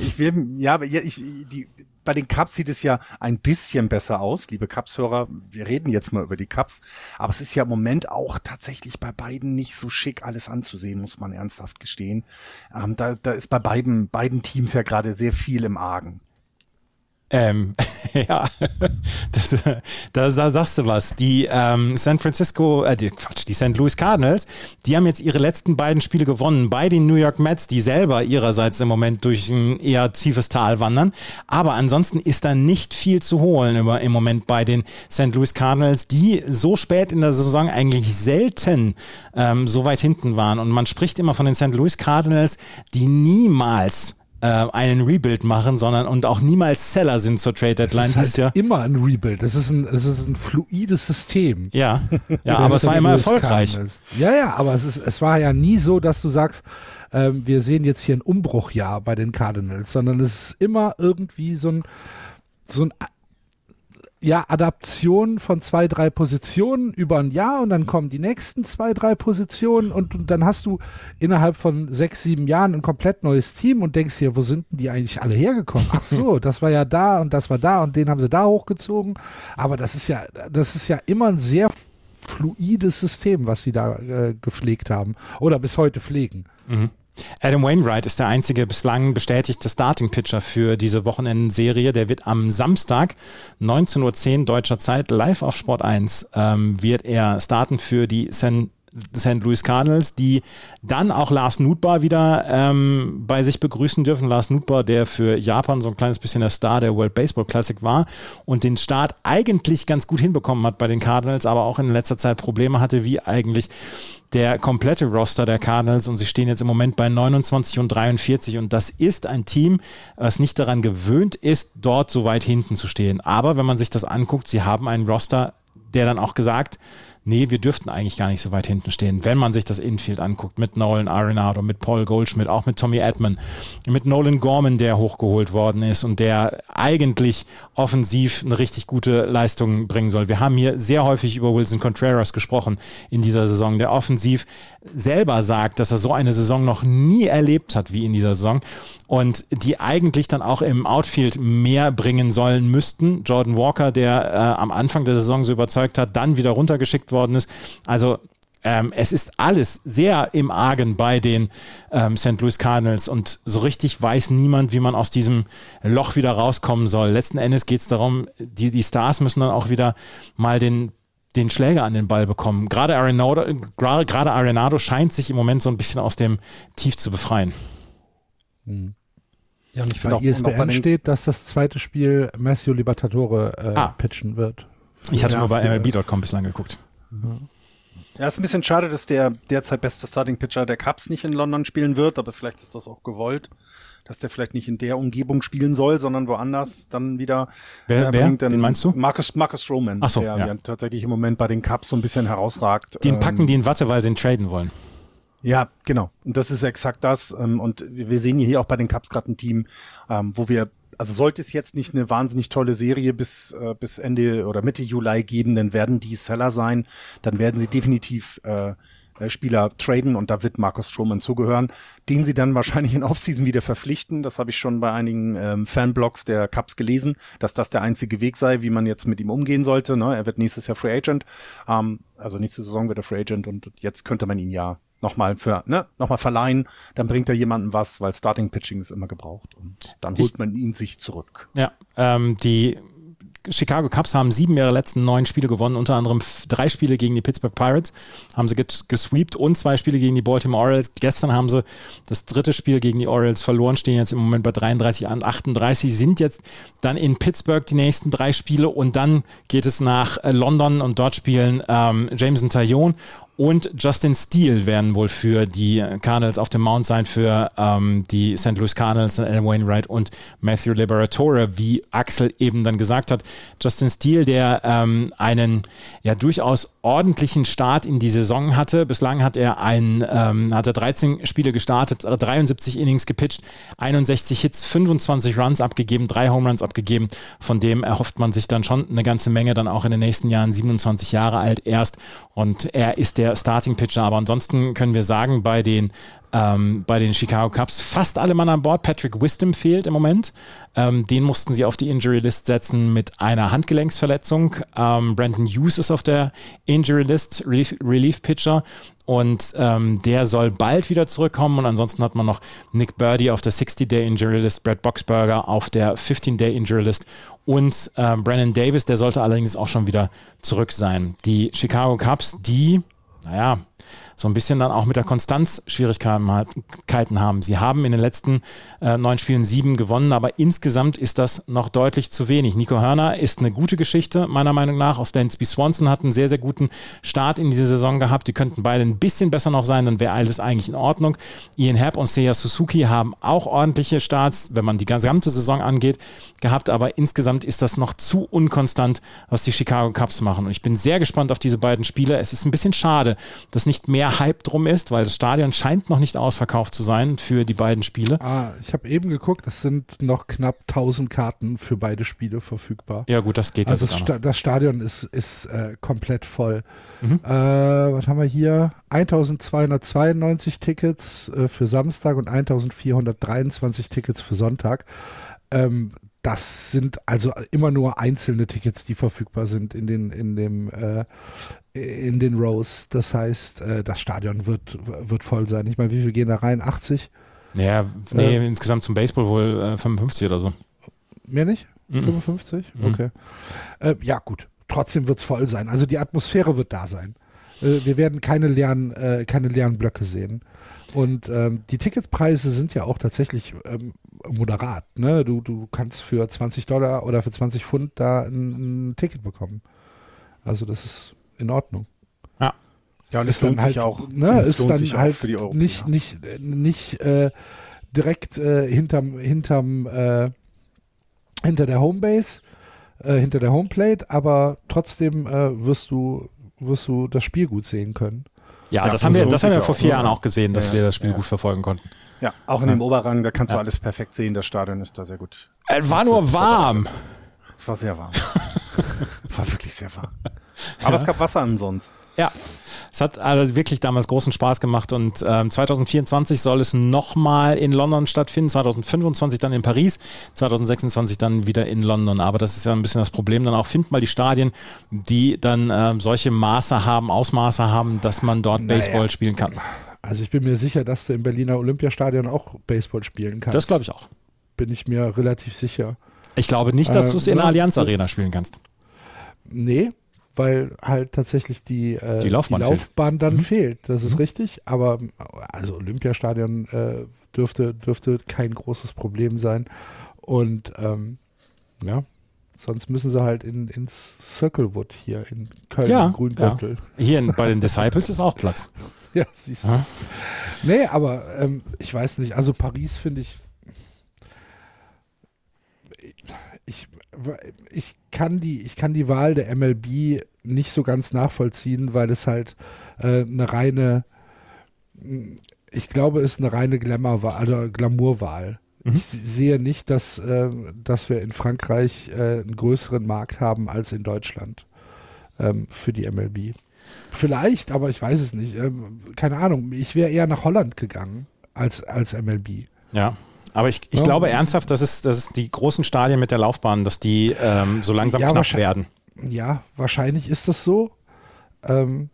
Ich will, ja, aber ich, die, bei den Cups sieht es ja ein bisschen besser aus, liebe Cups-Hörer. Wir reden jetzt mal über die Cups. Aber es ist ja im Moment auch tatsächlich bei beiden nicht so schick alles anzusehen, muss man ernsthaft gestehen. Ähm, da, da ist bei beiden, beiden Teams ja gerade sehr viel im Argen. Ähm, ja, das, da, da sagst du was. Die ähm, San Francisco, äh, die, Quatsch, die St. Louis Cardinals, die haben jetzt ihre letzten beiden Spiele gewonnen bei den New York Mets, die selber ihrerseits im Moment durch ein eher tiefes Tal wandern. Aber ansonsten ist da nicht viel zu holen über, im Moment bei den St. Louis Cardinals, die so spät in der Saison eigentlich selten ähm, so weit hinten waren. Und man spricht immer von den St. Louis Cardinals, die niemals äh, einen Rebuild machen, sondern und auch niemals Seller sind zur Trade Deadline. Das ist halt immer ein Rebuild. Das ist ein, das ist ein fluides System. Ja, ja, aber es war immer erfolgreich. Ja, ja, aber es ist, es war ja nie so, dass du sagst, ähm, wir sehen jetzt hier ein Umbruchjahr bei den Cardinals, sondern es ist immer irgendwie so ein so ein ja, Adaption von zwei, drei Positionen über ein Jahr und dann kommen die nächsten zwei, drei Positionen und, und, dann hast du innerhalb von sechs, sieben Jahren ein komplett neues Team und denkst dir, wo sind denn die eigentlich alle hergekommen? Ach so, das war ja da und das war da und den haben sie da hochgezogen. Aber das ist ja, das ist ja immer ein sehr fluides System, was sie da äh, gepflegt haben oder bis heute pflegen. Mhm. Adam Wainwright ist der einzige bislang bestätigte Starting Pitcher für diese Wochenendenserie. Der wird am Samstag 19.10 Uhr deutscher Zeit live auf Sport 1 ähm, wird er starten für die San St. Louis Cardinals, die dann auch Lars Nutbar wieder ähm, bei sich begrüßen dürfen. Lars Nutbar, der für Japan so ein kleines bisschen der Star der World Baseball Classic war und den Start eigentlich ganz gut hinbekommen hat bei den Cardinals, aber auch in letzter Zeit Probleme hatte, wie eigentlich der komplette Roster der Cardinals und sie stehen jetzt im Moment bei 29 und 43 und das ist ein Team, was nicht daran gewöhnt ist, dort so weit hinten zu stehen. Aber wenn man sich das anguckt, sie haben einen Roster, der dann auch gesagt, nee, wir dürften eigentlich gar nicht so weit hinten stehen, wenn man sich das Infield anguckt, mit Nolan Arenado, mit Paul Goldschmidt, auch mit Tommy Edman, mit Nolan Gorman, der hochgeholt worden ist und der eigentlich offensiv eine richtig gute Leistung bringen soll. Wir haben hier sehr häufig über Wilson Contreras gesprochen in dieser Saison, der offensiv selber sagt, dass er so eine Saison noch nie erlebt hat wie in dieser Saison und die eigentlich dann auch im Outfield mehr bringen sollen müssten. Jordan Walker, der äh, am Anfang der Saison so überzeugt hat, dann wieder runtergeschickt worden ist. Also ähm, es ist alles sehr im Argen bei den ähm, St. Louis Cardinals und so richtig weiß niemand, wie man aus diesem Loch wieder rauskommen soll. Letzten Endes geht es darum, die, die Stars müssen dann auch wieder mal den den Schläger an den Ball bekommen. Gerade Arenado, gerade Arenado scheint sich im Moment so ein bisschen aus dem Tief zu befreien. Mhm. Ja, und ich finde auch, ESPN steht, dass das zweite Spiel Matthew Libertatore äh, ah. pitchen wird. Ich hatte ja, nur bei MLB.com bislang geguckt. Ja, ist ein bisschen schade, dass der derzeit beste Starting Pitcher der Cubs nicht in London spielen wird, aber vielleicht ist das auch gewollt, dass der vielleicht nicht in der Umgebung spielen soll, sondern woanders dann wieder. Wer, äh, wer? Den meinst du? Marcus, Marcus Roman, Ach so, der ja. tatsächlich im Moment bei den Cubs so ein bisschen herausragt. Den packen ähm, die in Watte, weil sie ihn traden wollen. Ja, genau. Und das ist exakt das. Ähm, und wir sehen hier auch bei den Cups gerade ein Team, ähm, wo wir also sollte es jetzt nicht eine wahnsinnig tolle Serie bis, äh, bis Ende oder Mitte Juli geben, dann werden die Seller sein, dann werden sie definitiv äh, äh Spieler traden und da wird Markus Stroman zugehören, den sie dann wahrscheinlich in Offseason wieder verpflichten. Das habe ich schon bei einigen ähm, Fanblogs der Cups gelesen, dass das der einzige Weg sei, wie man jetzt mit ihm umgehen sollte. Ne? Er wird nächstes Jahr Free Agent, ähm, also nächste Saison wird er Free Agent und jetzt könnte man ihn ja nochmal für, ne, nochmal verleihen, dann bringt er jemandem was, weil Starting Pitching ist immer gebraucht und dann holt ich, man ihn sich zurück. Ja, ähm, die Chicago Cubs haben sieben ihrer letzten neun Spiele gewonnen, unter anderem drei Spiele gegen die Pittsburgh Pirates, haben sie gesweept und zwei Spiele gegen die Baltimore Orioles. Gestern haben sie das dritte Spiel gegen die Orioles verloren, stehen jetzt im Moment bei 33 an 38, sind jetzt dann in Pittsburgh die nächsten drei Spiele und dann geht es nach äh, London und dort spielen ähm, Jameson Taillon und Justin Steele werden wohl für die Cardinals auf dem Mount sein, für ähm, die St. Louis Cardinals, Alan Wainwright und Matthew Liberatore, wie Axel eben dann gesagt hat. Justin Steele, der ähm, einen ja durchaus ordentlichen Start in die Saison hatte. Bislang hat er ein, ähm, hat er 13 Spiele gestartet, 73 Innings gepitcht, 61 Hits, 25 Runs abgegeben, drei Home Runs abgegeben. Von dem erhofft man sich dann schon eine ganze Menge, dann auch in den nächsten Jahren, 27 Jahre alt erst. Und er ist der Starting Pitcher. Aber ansonsten können wir sagen, bei den ähm, bei den Chicago Cubs fast alle Mann an Bord. Patrick Wisdom fehlt im Moment. Ähm, den mussten sie auf die Injury List setzen mit einer Handgelenksverletzung. Ähm, Brandon Hughes ist auf der Injury List, Relief, Relief Pitcher. Und ähm, der soll bald wieder zurückkommen. Und ansonsten hat man noch Nick Birdie auf der 60-Day Injury List, Brad Boxberger auf der 15-Day Injury List und ähm, Brandon Davis, der sollte allerdings auch schon wieder zurück sein. Die Chicago Cubs, die, naja, so ein bisschen dann auch mit der Konstanz Schwierigkeiten haben. Sie haben in den letzten äh, neun Spielen sieben gewonnen, aber insgesamt ist das noch deutlich zu wenig. Nico Hörner ist eine gute Geschichte, meiner Meinung nach. Auch Stansby Swanson hat einen sehr, sehr guten Start in diese Saison gehabt. Die könnten beide ein bisschen besser noch sein, dann wäre alles eigentlich in Ordnung. Ian Happ und Seiya Suzuki haben auch ordentliche Starts, wenn man die gesamte Saison angeht, gehabt, aber insgesamt ist das noch zu unkonstant, was die Chicago Cubs machen. Und ich bin sehr gespannt auf diese beiden Spiele. Es ist ein bisschen schade, dass nicht mehr mehr Hype drum ist, weil das Stadion scheint noch nicht ausverkauft zu sein für die beiden Spiele. Ah, ich habe eben geguckt, es sind noch knapp 1000 Karten für beide Spiele verfügbar. Ja gut, das geht Also das, Sta das, Stadion ist, ist äh, komplett voll. Mhm. Äh, was haben wir hier? 1292 Tickets äh, für Samstag und 1423 Tickets für Sonntag. Ähm, das sind also immer nur einzelne Tickets, die verfügbar sind in den in dem äh, in den Rows. Das heißt, äh, das Stadion wird wird voll sein. Ich meine, wie viel gehen da rein? 80? Ja, nee, äh, insgesamt zum Baseball wohl 55 äh, oder so. Mehr nicht? Mhm. 55? Mhm. Okay. Äh, ja, gut. Trotzdem wird es voll sein. Also die Atmosphäre wird da sein. Äh, wir werden keine leeren, keine leeren Blöcke sehen. Und ähm, die Ticketpreise sind ja auch tatsächlich ähm, moderat. Ne? Du, du kannst für 20 Dollar oder für 20 Pfund da ein, ein Ticket bekommen. Also das ist in Ordnung. Ja. Ja, und es lohnt halt, sich auch. Ne, ist dann halt für die Euro, nicht, ja. nicht, nicht äh, direkt äh, hinterm, hinterm äh, hinter der Homebase, äh, hinter der Homeplate, aber trotzdem äh, wirst du wirst du das Spiel gut sehen können. Ja, ja das, haben wir, das haben wir vor vier Jahren auch gesehen, dass ja, wir das Spiel gut verfolgen konnten. Ja, auch in dem Oberrang, da kannst du alles perfekt sehen. Das Stadion ist da sehr gut. Es war nur warm. Es war sehr warm. es war wirklich sehr warm. Aber es gab Wasser ansonst. Ja. Es hat also wirklich damals großen Spaß gemacht und ähm, 2024 soll es nochmal in London stattfinden, 2025 dann in Paris, 2026 dann wieder in London. Aber das ist ja ein bisschen das Problem. Dann auch find mal die Stadien, die dann ähm, solche Maße haben, Ausmaße haben, dass man dort naja. Baseball spielen kann. Also ich bin mir sicher, dass du im Berliner Olympiastadion auch Baseball spielen kannst. Das glaube ich auch. Bin ich mir relativ sicher. Ich glaube nicht, dass äh, du es in der Allianz Arena spielen kannst. Nee, weil halt tatsächlich die, äh, die Laufbahn, die Laufbahn dann mhm. fehlt. Das ist mhm. richtig, aber also Olympiastadion äh, dürfte, dürfte kein großes Problem sein. Und ähm, ja, sonst müssen sie halt in, ins Circlewood hier in Köln, ja, Grüngürtel. Ja. Hier in, bei den Disciples ist auch Platz. ja, siehst du. Ja. Nee, aber ähm, ich weiß nicht, also Paris finde ich ich, kann die, ich kann die Wahl der MLB nicht so ganz nachvollziehen, weil es halt äh, eine reine, ich glaube, es ist eine reine Glamour-Wahl. Also Glamour mhm. Ich sehe nicht, dass, äh, dass wir in Frankreich äh, einen größeren Markt haben als in Deutschland ähm, für die MLB. Vielleicht, aber ich weiß es nicht. Ähm, keine Ahnung. Ich wäre eher nach Holland gegangen als, als MLB. Ja. Aber ich, ich ja. glaube ernsthaft, dass es, dass es die großen Stadien mit der Laufbahn, dass die ähm, so langsam ja, knapp werden. Ja, wahrscheinlich ist das so. Ähm,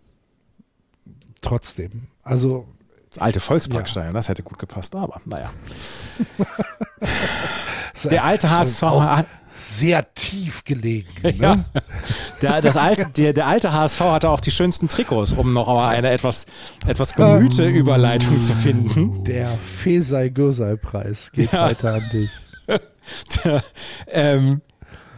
trotzdem. Also. Das alte Volksparkstadion, ja. das hätte gut gepasst, aber naja. der alte HSV hat, sehr tief gelegen. Ne? Ja. Der, das alte, der, der alte HSV hatte auch die schönsten Trikots, um noch mal eine etwas, etwas bemühte ähm, Überleitung zu finden. Der Fesei Gürsei Preis geht ja. weiter an dich. Der, ähm,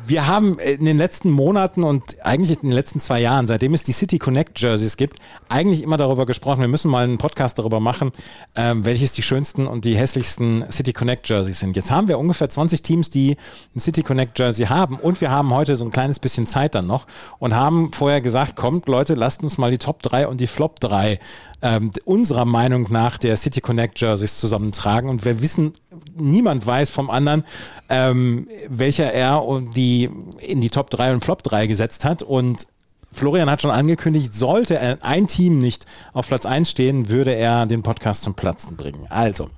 Wir haben in den letzten Monaten und eigentlich in den letzten zwei Jahren, seitdem es die City Connect Jerseys gibt, eigentlich immer darüber gesprochen, wir müssen mal einen Podcast darüber machen, ähm, welches die schönsten und die hässlichsten City Connect Jerseys sind. Jetzt haben wir ungefähr 20 Teams, die ein City Connect Jersey haben und wir haben heute so ein kleines bisschen Zeit dann noch und haben vorher gesagt, kommt Leute, lasst uns mal die Top 3 und die Flop 3 ähm, unserer Meinung nach der City Connect Jerseys zusammentragen. Und wir wissen, niemand weiß vom anderen, ähm, welcher er die in die Top 3 und Flop 3 gesetzt hat. Und Florian hat schon angekündigt, sollte ein Team nicht auf Platz 1 stehen, würde er den Podcast zum Platzen bringen. Also,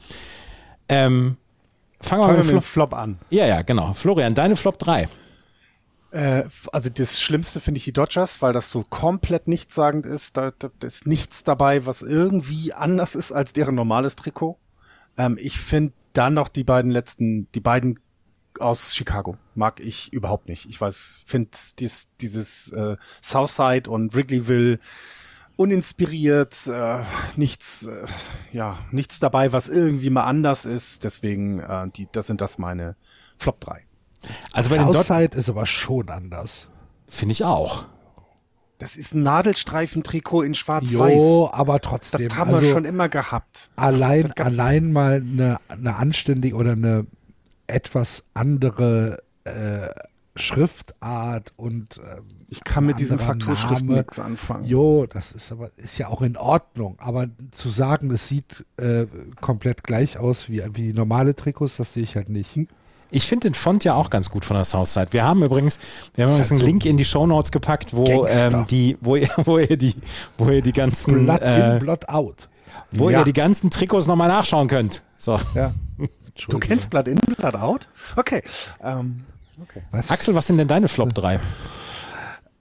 ähm, fangen wir mal mit, mit dem Flop an. Ja, ja, genau. Florian, deine Flop 3. Äh, also das Schlimmste finde ich die Dodgers, weil das so komplett nichtssagend ist. Da, da, da ist nichts dabei, was irgendwie anders ist als deren normales Trikot. Ähm, ich finde dann noch die beiden letzten, die beiden aus Chicago mag ich überhaupt nicht. Ich weiß, finde dies, dieses äh, Southside und Wrigleyville uninspiriert, äh, nichts, äh, ja, nichts dabei, was irgendwie mal anders ist. Deswegen, äh, die, das sind das meine Flop 3. Also bei Southside ist aber schon anders. Finde ich auch. Das ist ein Nadelstreifen-Trikot in Schwarz-Weiß. Jo, aber trotzdem. Das haben also wir schon immer gehabt. Allein, allein mal eine, eine anständige oder eine etwas andere äh, Schriftart und äh, ich kann mit diesem Fakturschrift nichts anfangen. Jo, das ist aber ist ja auch in Ordnung. Aber zu sagen, es sieht äh, komplett gleich aus wie, wie normale Trikots, das sehe ich halt nicht. Ich finde den Font ja auch ganz gut von der Southside. Wir haben übrigens, wir haben übrigens einen so Link in die Show Notes gepackt, wo ähm, die, wo ihr, wo ihr die, wo ihr die ganzen Blood äh, in, Blood out. Wo ja. ihr die ganzen Trikots nochmal nachschauen könnt. So. Ja. Du kennst Blood in, Blood out? Okay. Ähm, okay. Was? Axel, was sind denn deine Flop 3?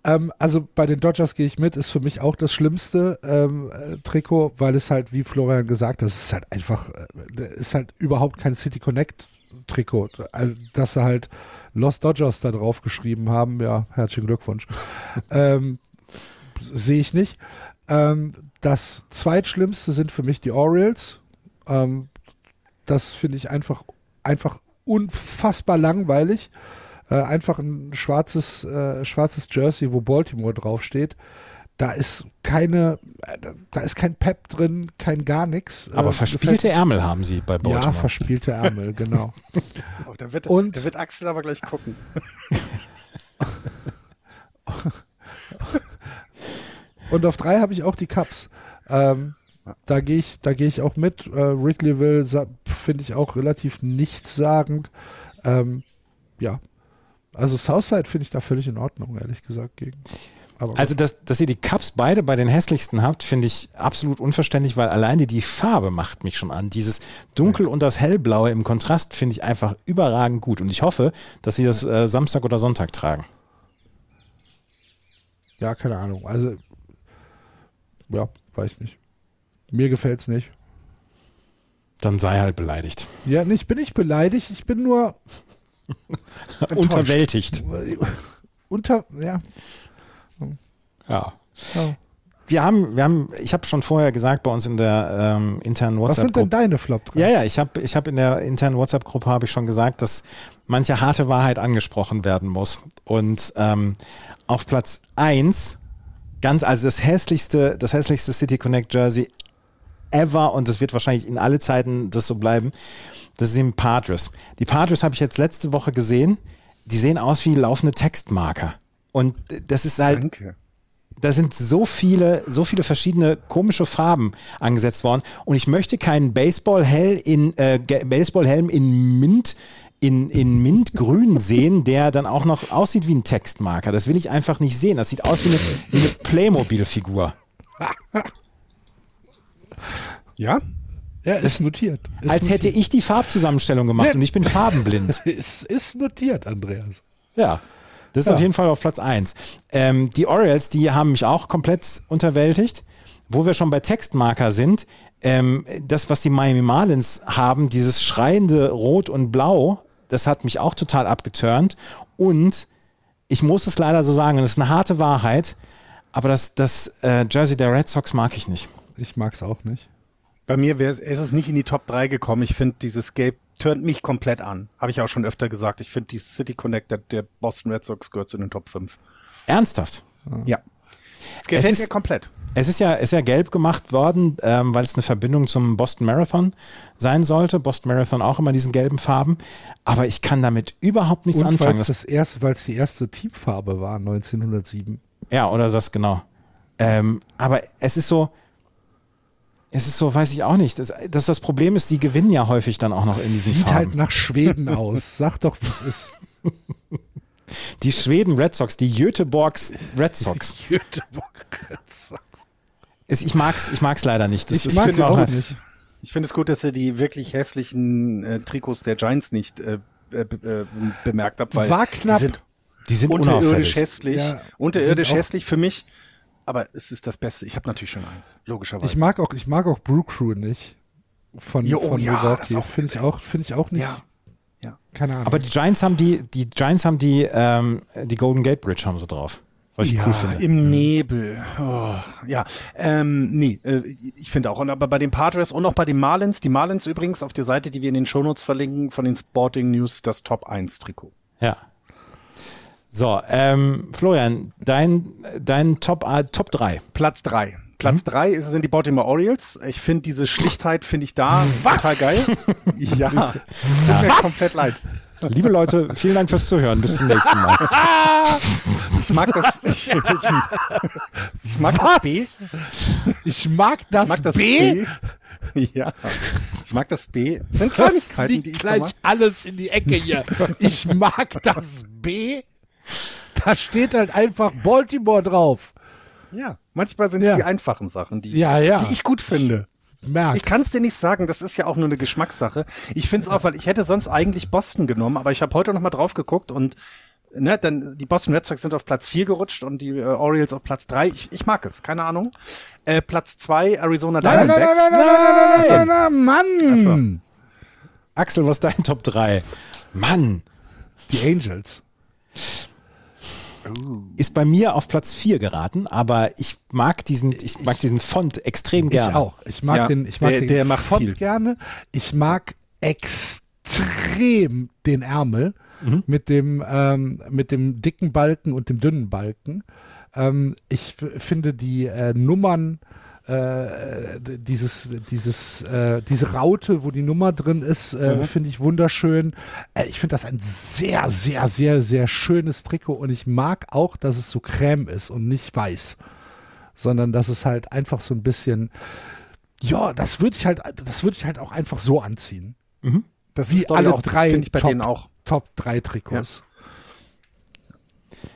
Ähm, also bei den Dodgers gehe ich mit, ist für mich auch das schlimmste ähm, äh, Trikot, weil es halt, wie Florian gesagt hat, es ist halt einfach, äh, ist halt überhaupt kein City Connect Trikot. Also, dass sie halt Los Dodgers da drauf geschrieben haben, ja, herzlichen Glückwunsch. ähm, Sehe ich nicht. Ähm, das zweitschlimmste sind für mich die Orioles. Ähm, das finde ich einfach, einfach unfassbar langweilig. Äh, einfach ein schwarzes, äh, schwarzes Jersey, wo Baltimore draufsteht. Da ist keine, da ist kein Pep drin, kein gar nichts. Aber äh, verspielte Ärmel haben sie bei Baltimore. Ja, verspielte Ärmel, genau. oh, da, wird, Und, da wird Axel aber gleich gucken. Und auf drei habe ich auch die Cups. Ähm, da gehe ich, da ich auch mit. Äh, Wrigleyville finde ich auch relativ nichtssagend. Ähm, ja. Also Southside finde ich da völlig in Ordnung, ehrlich gesagt, gegen. Also, dass, dass ihr die Cups beide bei den hässlichsten habt, finde ich absolut unverständlich, weil alleine die Farbe macht mich schon an. Dieses Dunkel und das Hellblaue im Kontrast finde ich einfach überragend gut. Und ich hoffe, dass sie das äh, Samstag oder Sonntag tragen. Ja, keine Ahnung. Also, ja, weiß nicht. Mir gefällt es nicht. Dann sei halt beleidigt. Ja, nicht bin ich beleidigt, ich bin nur unterwältigt. Unter, ja. Ja. ja. Wir haben, wir haben, ich habe schon vorher gesagt, bei uns in der ähm, internen WhatsApp-Gruppe. Was sind denn deine Flop? -Gruppe? Ja, ja, ich habe ich hab in der internen WhatsApp-Gruppe habe ich schon gesagt, dass manche harte Wahrheit angesprochen werden muss. Und ähm, auf Platz 1, ganz, also das hässlichste, das hässlichste City Connect Jersey ever, und das wird wahrscheinlich in alle Zeiten das so bleiben, das sind Padres. Die Padres habe ich jetzt letzte Woche gesehen. Die sehen aus wie laufende Textmarker. Und das ist halt. Danke da sind so viele, so viele verschiedene komische Farben angesetzt worden. Und ich möchte keinen Baseballhelm in äh, Baseballhelm in Mint in, in Mintgrün sehen, der dann auch noch aussieht wie ein Textmarker. Das will ich einfach nicht sehen. Das sieht aus wie eine, wie eine Playmobil-Figur. Ja? Ja, ist notiert. Ist als notiert. hätte ich die Farbzusammenstellung gemacht ja. und ich bin farbenblind. ist, ist notiert, Andreas. Ja. Das ist ja. auf jeden Fall auf Platz 1. Ähm, die Orioles, die haben mich auch komplett unterwältigt. Wo wir schon bei Textmarker sind, ähm, das, was die Miami Marlins haben, dieses schreiende Rot und Blau, das hat mich auch total abgeturnt. Und ich muss es leider so sagen, und das ist eine harte Wahrheit, aber das, das äh, Jersey der Red Sox mag ich nicht. Ich mag es auch nicht. Bei mir wäre es, ist es nicht in die Top 3 gekommen. Ich finde dieses Gelb turnt mich komplett an. Habe ich auch schon öfter gesagt. Ich finde die City Connector der Boston Red Sox gehört zu den Top 5. Ernsthaft? Ja. Gefällt mir komplett. Es ist ja, ist ja gelb gemacht worden, ähm, weil es eine Verbindung zum Boston Marathon sein sollte. Boston Marathon auch immer diesen gelben Farben. Aber ich kann damit überhaupt nichts Und anfangen. Weil es erste, weil es die erste Teamfarbe war, 1907. Ja, oder das genau. Ähm, aber es ist so, es ist so, weiß ich auch nicht. Das, das, das Problem ist, sie gewinnen ja häufig dann auch noch in diesen Sieht Farben. halt nach Schweden aus. Sag doch, wie es ist. Die Schweden Red Sox, die Göteborgs Red Sox. Göteborg Red Sox. Ich mag's, ich mag's leider nicht. Das Ich mag es auch halt- nicht. Ich finde es gut, dass ihr die wirklich hässlichen äh, Trikots der Giants nicht äh, äh, äh, bemerkt habt, weil War knapp. die sind Die sind unterirdisch unauffällig. hässlich. Ja, unterirdisch hässlich für mich. Aber es ist das Beste. Ich habe natürlich schon eins, logischerweise. Ich mag auch, ich mag auch Brew Crew nicht. Von, Jo, von ja, Finde ich auch, finde ich auch nicht. ja, ja. Keine Ahnung. Aber die Giants haben die, die Giants haben die, ähm, die Golden Gate Bridge haben sie drauf. Was ich ja, cool finde. im Nebel. Oh, ja, ähm, nee, äh, ich finde auch. Und aber bei den Padres und auch bei den Marlins, die Marlins übrigens auf der Seite, die wir in den Shownotes verlinken, von den Sporting News, das Top 1 Trikot. Ja. So, ähm, Florian, dein, dein Top, äh, Top 3. Platz 3. Platz 3 ist sind die Baltimore Orioles. Ich finde diese Schlichtheit, finde ich da total geil. Ja, es tut mir komplett leid. Liebe Leute, vielen Dank fürs Zuhören. Bis zum nächsten Mal. Ich mag das. Ich, ich, ich mag das B. ich mag das, Ich mag das B. B. Ja, ich mag das B. Das sind Kleinigkeiten, die ich gleich alles in die Ecke hier. Ich mag das B. Da steht halt einfach Baltimore drauf. Ja, manchmal sind es Ja. die einfachen Sachen, die, Ja, ja. die ich gut finde. Merk's. Ich kann es dir nicht sagen, das ist ja auch nur eine Geschmackssache. Ich finde es auch, weil ich hätte sonst eigentlich Boston genommen, aber ich habe heute noch mal drauf geguckt und ne, dann die Boston Red Sox sind auf Platz 4 gerutscht und die äh, Orioles auf Platz 3. Ich, ich mag es, keine Ahnung. Äh, Platz 2 Arizona Diamondbacks. nein, nein, nein, nein, nein, nein, Mann. Axel, was ist dein Top 3? Mann, Die Angels. Ist bei mir auf Platz 4 geraten, aber ich mag diesen, ich mag diesen Font extrem gerne. Ich auch. Ich mag Ja, den, ich mag der- den der macht Font viel. gerne. Ich mag extrem den Ärmel Mhm. mit dem ähm, mit dem dicken Balken und dem dünnen Balken. Ähm, ich finde die äh, Nummern äh, dieses, dieses, äh, diese Raute, wo die Nummer drin ist, äh, Mhm. finde ich wunderschön. Äh, ich finde das ein sehr, sehr, sehr, sehr schönes Trikot und ich mag auch, dass es so creme ist und nicht weiß, sondern dass es halt einfach so ein bisschen, ja, das würde ich halt, das würde ich halt auch einfach so anziehen. Das Wie ist alle ja auch, drei ich bei Top, denen auch. Top 3 Trikots.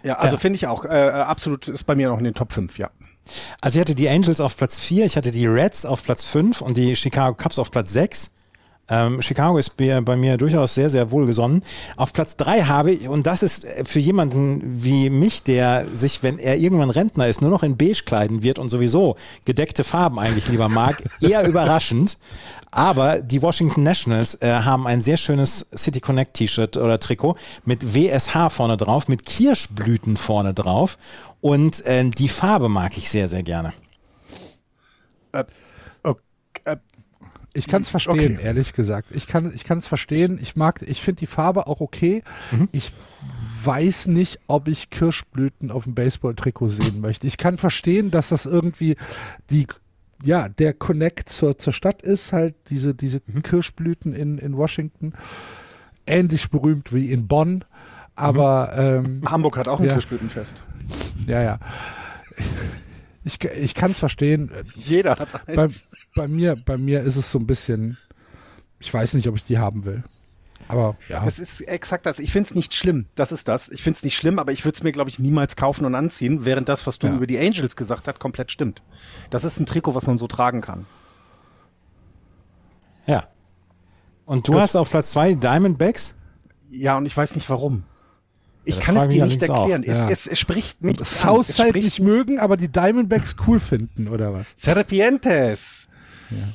Ja, also Ja. finde ich auch. Äh, absolut ist bei mir noch in den Top 5, ja. Also ich hatte die Angels auf Platz 4, ich hatte die Reds auf Platz 5 und die Chicago Cubs auf Platz 6. Ähm, Chicago ist bei, bei mir durchaus sehr, sehr wohlgesonnen. Auf Platz 3 habe ich, und das ist äh, für jemanden wie mich, der sich, wenn er irgendwann Rentner ist, nur noch in beige kleiden wird und sowieso gedeckte Farben eigentlich lieber mag, eher überraschend. Aber die Washington Nationals äh, haben ein sehr schönes City Connect T-Shirt oder Trikot mit WSH vorne drauf, mit Kirschblüten vorne drauf. Und äh, die Farbe mag ich sehr, sehr gerne. Okay, äh, Ich kann es verstehen, Okay. ehrlich gesagt. Ich kann ich kann es verstehen. Ich mag, ich finde die Farbe auch okay. Ich weiß nicht, ob ich Kirschblüten auf dem Baseball-Trikot sehen möchte. Ich kann verstehen, dass das irgendwie die ja, der Connect zur, zur Stadt ist halt diese, diese Kirschblüten in, in Washington. Ähnlich berühmt wie in Bonn. Aber ähm, Hamburg hat auch ein Ja. Kirschblütenfest. ja, ja. Ich, ich kann es verstehen. Jeder hat Bei, eins. bei, mir, bei mir ist es so ein bisschen, ich weiß nicht, ob ich die haben will. Aber ja, Das ist exakt das. Ich finde es nicht schlimm. Das ist das. Ich finde es nicht schlimm, aber ich würde es mir, glaube ich, niemals kaufen und anziehen, während das, was du Ja. über die Angels gesagt hast, komplett stimmt. Das ist ein Trikot, was man so tragen kann. Ja. Und du hast auf Platz 2 Diamondbacks? Ja, und ich weiß nicht warum. Ich das kann es dir ich nicht erklären. Ja. Es, es, es spricht mich. Es Southside spricht nicht mögen, aber die Diamondbacks cool finden, oder was? Serpientes.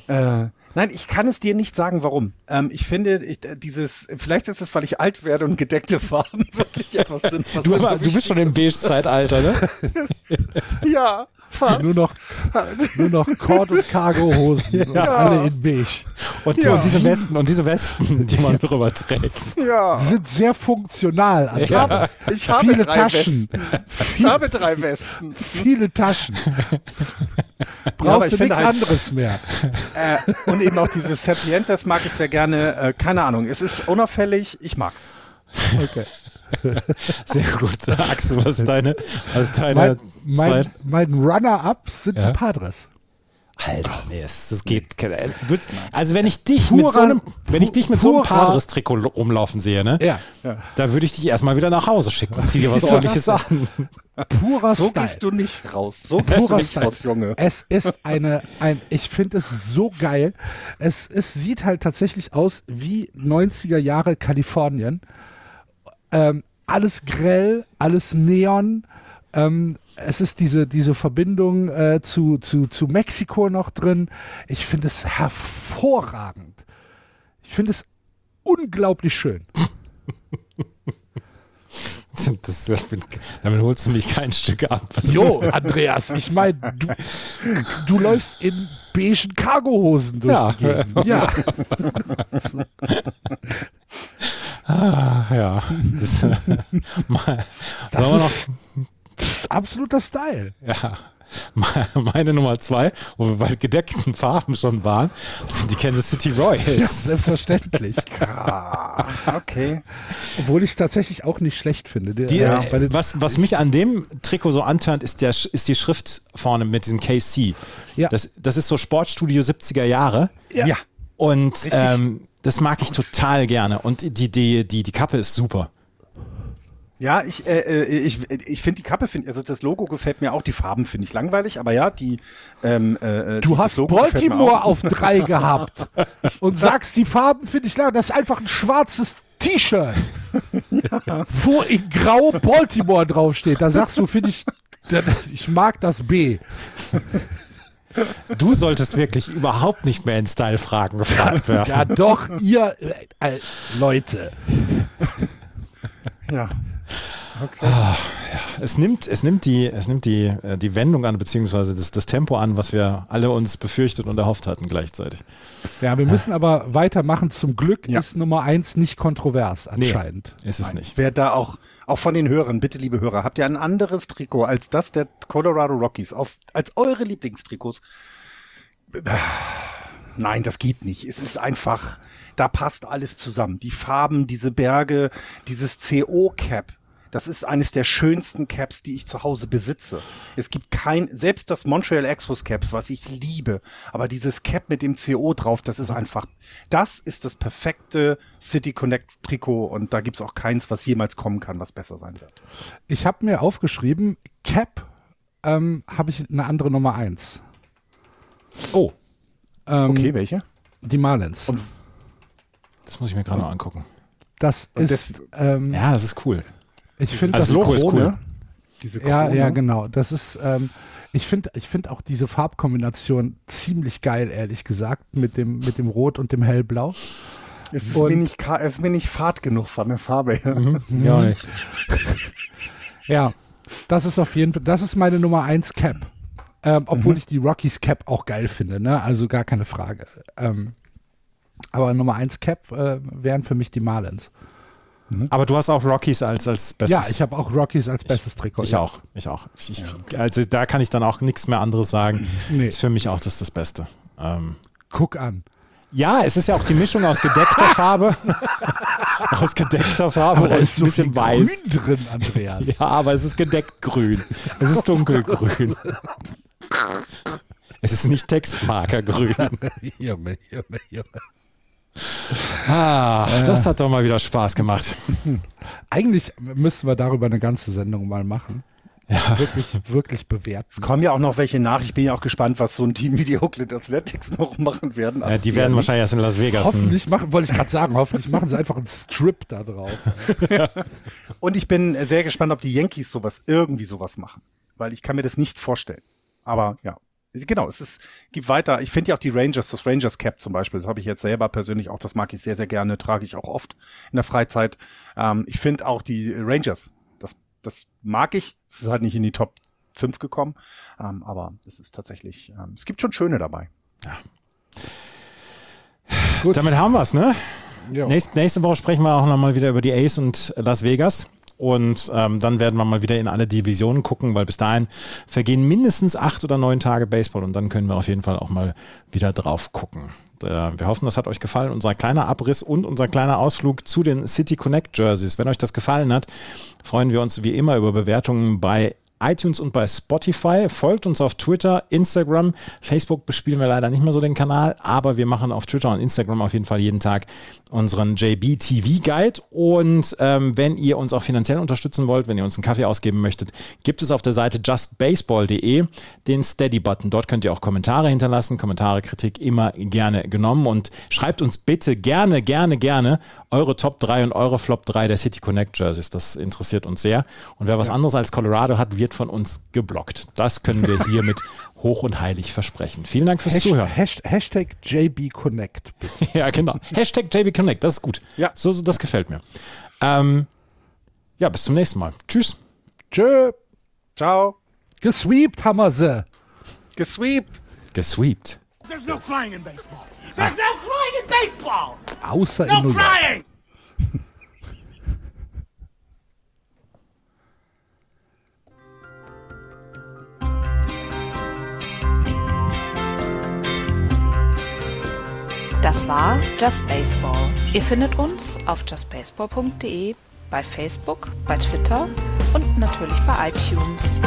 Äh, Nein, ich kann es dir nicht sagen, warum. Ähm, ich finde, ich, dieses, vielleicht ist es, weil ich alt werde und gedeckte Farben wirklich etwas sind. Du, aber, du bist schon im Beige-Zeitalter, ne? ja, fast. Nur noch, nur noch Cord- und Cargo-Hosen ja. und alle in Beige. Und, ja. und, diese Westen, und diese Westen, die man drüber trägt. Ja. Die sind sehr funktional. Also ich habe, ich habe viele drei Taschen. Westen. Ich habe drei Westen. Viele Taschen. Brauchst ja, du nichts halt, anderes mehr. Äh, und eben auch dieses Sapientes mag ich sehr gerne. Äh, keine Ahnung, es ist unauffällig, ich mag's. Okay. Sehr gut. Axel, was ist deine, was ist deine mein, mein, mein Runner-up sind ja? die Padres. Alter, nee, das geht. Also wenn ich dich mit so einem, wenn ich dich mit so einem Padres-Trikot rumlaufen sehe, ne? Ja. Da würde ich dich erstmal wieder nach Hause schicken. Zieh dir was ordentliches an. Purer so Style. gehst du nicht raus. So gehst Purer du nicht Style. raus, Junge. Es ist eine, ein, ich finde es so geil. Es, es sieht halt tatsächlich aus wie 90er Jahre Kalifornien. Ähm, alles grell, alles Neon. Ähm, es ist diese, diese Verbindung äh, zu, zu, zu Mexiko noch drin. Ich finde es hervorragend. Ich finde es unglaublich schön. Das, damit holst du mich kein Stück ab. Jo, Andreas, ich meine, du, du läufst in beigen Cargohosen durch ja. die Gegend. Ja. ah, ja. Das, äh, das ist, das ist absoluter Style. Ja. Meine Nummer zwei, wo wir bei gedeckten Farben schon waren, sind die Kansas City Royals. Ja, selbstverständlich. okay. Obwohl ich es tatsächlich auch nicht schlecht finde. Die, ja, äh, was, was mich an dem Trikot so antörnt, ist, der, ist die Schrift vorne mit diesem KC. Ja. Das, das ist so Sportstudio 70er Jahre. Ja. ja. Und ähm, das mag ich total gerne. Und die, die, die, die Kappe ist super. Ja, ich, äh, äh ich, ich finde die Kappe, find, also das Logo gefällt mir auch, die Farben finde ich langweilig, aber ja, die. Ähm, äh, du die, hast Baltimore auf drei gehabt und sagst, die Farben finde ich langweilig. Das ist einfach ein schwarzes T-Shirt, ja. wo in Grau Baltimore draufsteht. Da sagst du, finde ich, ich mag das B. Du solltest wirklich überhaupt nicht mehr in Style-Fragen gefragt werden. Ja, doch, ihr äh, Leute. Ja. Okay. Ah, ja. Es nimmt, es nimmt die, es nimmt die, äh, die Wendung an, beziehungsweise das, das Tempo an, was wir alle uns befürchtet und erhofft hatten gleichzeitig. Ja, wir müssen aber weitermachen. Zum Glück ja. ist Nummer eins nicht kontrovers anscheinend. Nee, ist es nicht. Wer da auch, auch von den Hörern, bitte liebe Hörer, habt ihr ein anderes Trikot als das der Colorado Rockies auf, als eure Lieblingstrikots? Nein, das geht nicht. Es ist einfach, da passt alles zusammen. Die Farben, diese Berge, dieses CO-Cap. Das ist eines der schönsten Caps, die ich zu Hause besitze. Es gibt kein, selbst das Montreal Expos Caps, was ich liebe, aber dieses Cap mit dem CO drauf, das ist einfach, das ist das perfekte City Connect Trikot und da gibt's auch keins, was jemals kommen kann, was besser sein wird. Ich habe mir aufgeschrieben, Cap ähm, habe ich eine andere Nummer eins. Oh. Ähm, okay, welche? Die Marlins. Und das muss ich mir gerade noch angucken. Das und ist. Das, ähm, ja, das ist cool. Ich finde also das Logo ist cool. Diese ja, ja, genau. Das ist. Ähm, ich finde ich finde auch diese Farbkombination ziemlich geil, ehrlich gesagt, mit dem, mit dem Rot und dem Hellblau. Es ist, mir nicht, es ist mir nicht fad genug von der Farbe her. Mhm. Ja, nicht. ja, das ist auf jeden Fall, das ist meine Nummer 1 Cap. Ähm, obwohl mhm. ich die Rockies Cap auch geil finde, ne? Also gar keine Frage. Ähm, aber Nummer 1 Cap äh, wären für mich die Marlins. Mhm. Aber du hast auch Rockies als, als bestes. Ja, ich habe auch Rockies als bestes Trikot. Ich, ich auch. Ich auch. Ich, ja. Also da kann ich dann auch nichts mehr anderes sagen. Nee. Ist für mich auch das das Beste. Ähm. Guck an. Ja, es ist ja auch die Mischung aus gedeckter Farbe, aus gedeckter Farbe aber und ist so ein bisschen weiß. Grün drin, Andreas. Ja, aber es ist gedeckt grün. Es ist dunkelgrün. es ist nicht Textmarkergrün. Junge, Junge, Junge. Ah, das hat doch mal wieder Spaß gemacht. Eigentlich müssten wir darüber eine ganze Sendung mal machen. Ja. Wirklich, wirklich bewerten. Es kommen ja auch noch welche nach. Ich bin ja auch gespannt, was so ein Team wie die Oakland Athletics noch machen werden. Also ja, die werden wahrscheinlich erst in Las Vegas. Hoffentlich machen, wollte ich gerade sagen, hoffentlich machen sie einfach einen Strip da drauf. ja. Und ich bin sehr gespannt, ob die Yankees sowas, irgendwie sowas machen. Weil ich kann mir das nicht vorstellen. Aber ja. Genau, es ist, gibt weiter. Ich finde ja auch die Rangers, das Rangers Cap zum Beispiel, das habe ich jetzt selber persönlich auch, das mag ich sehr, sehr gerne, trage ich auch oft in der Freizeit. Ähm, ich finde auch die Rangers, das, das mag ich. Es ist halt nicht in die Top 5 gekommen, ähm, aber es ist tatsächlich, ähm, es gibt schon schöne dabei. Ja. Gut. Damit haben wir's, ne? Nächste, nächste Woche sprechen wir auch nochmal wieder über die Ace und Las Vegas. Und ähm, dann werden wir mal wieder in alle Divisionen gucken, weil bis dahin vergehen mindestens acht oder neun Tage Baseball und dann können wir auf jeden Fall auch mal wieder drauf gucken. Wir hoffen, das hat euch gefallen. Unser kleiner Abriss und unser kleiner Ausflug zu den City Connect Jerseys. Wenn euch das gefallen hat, freuen wir uns wie immer über Bewertungen bei iTunes und bei Spotify. Folgt uns auf Twitter, Instagram. Facebook bespielen wir leider nicht mehr so den Kanal, aber wir machen auf Twitter und Instagram auf jeden Fall jeden Tag unseren JB TV Guide. Und ähm, wenn ihr uns auch finanziell unterstützen wollt, wenn ihr uns einen Kaffee ausgeben möchtet, gibt es auf der Seite justbaseball.de den Steady-Button. Dort könnt ihr auch Kommentare hinterlassen. Kommentare, Kritik immer gerne genommen. Und schreibt uns bitte gerne, gerne, gerne eure Top 3 und eure Flop 3 der City Connect Jerseys. Das interessiert uns sehr. Und wer was ja. anderes als Colorado hat, wird von uns geblockt. Das können wir hiermit hoch und heilig versprechen. Vielen Dank fürs Hasht Zuhören. Hashtag JBConnect. ja, genau. Hashtag JBConnect, das ist gut. Ja. So, so das gefällt mir. Ähm, ja, bis zum nächsten Mal. Tschüss. Tschö. Ciao. Gesweept haben wir sie. Gesweept. Gesweept. There's no crying in baseball. There's ah. no crying in baseball. Außer no in New York. crying. Das war Just Baseball. Ihr findet uns auf justbaseball.de, bei Facebook, bei Twitter und natürlich bei iTunes.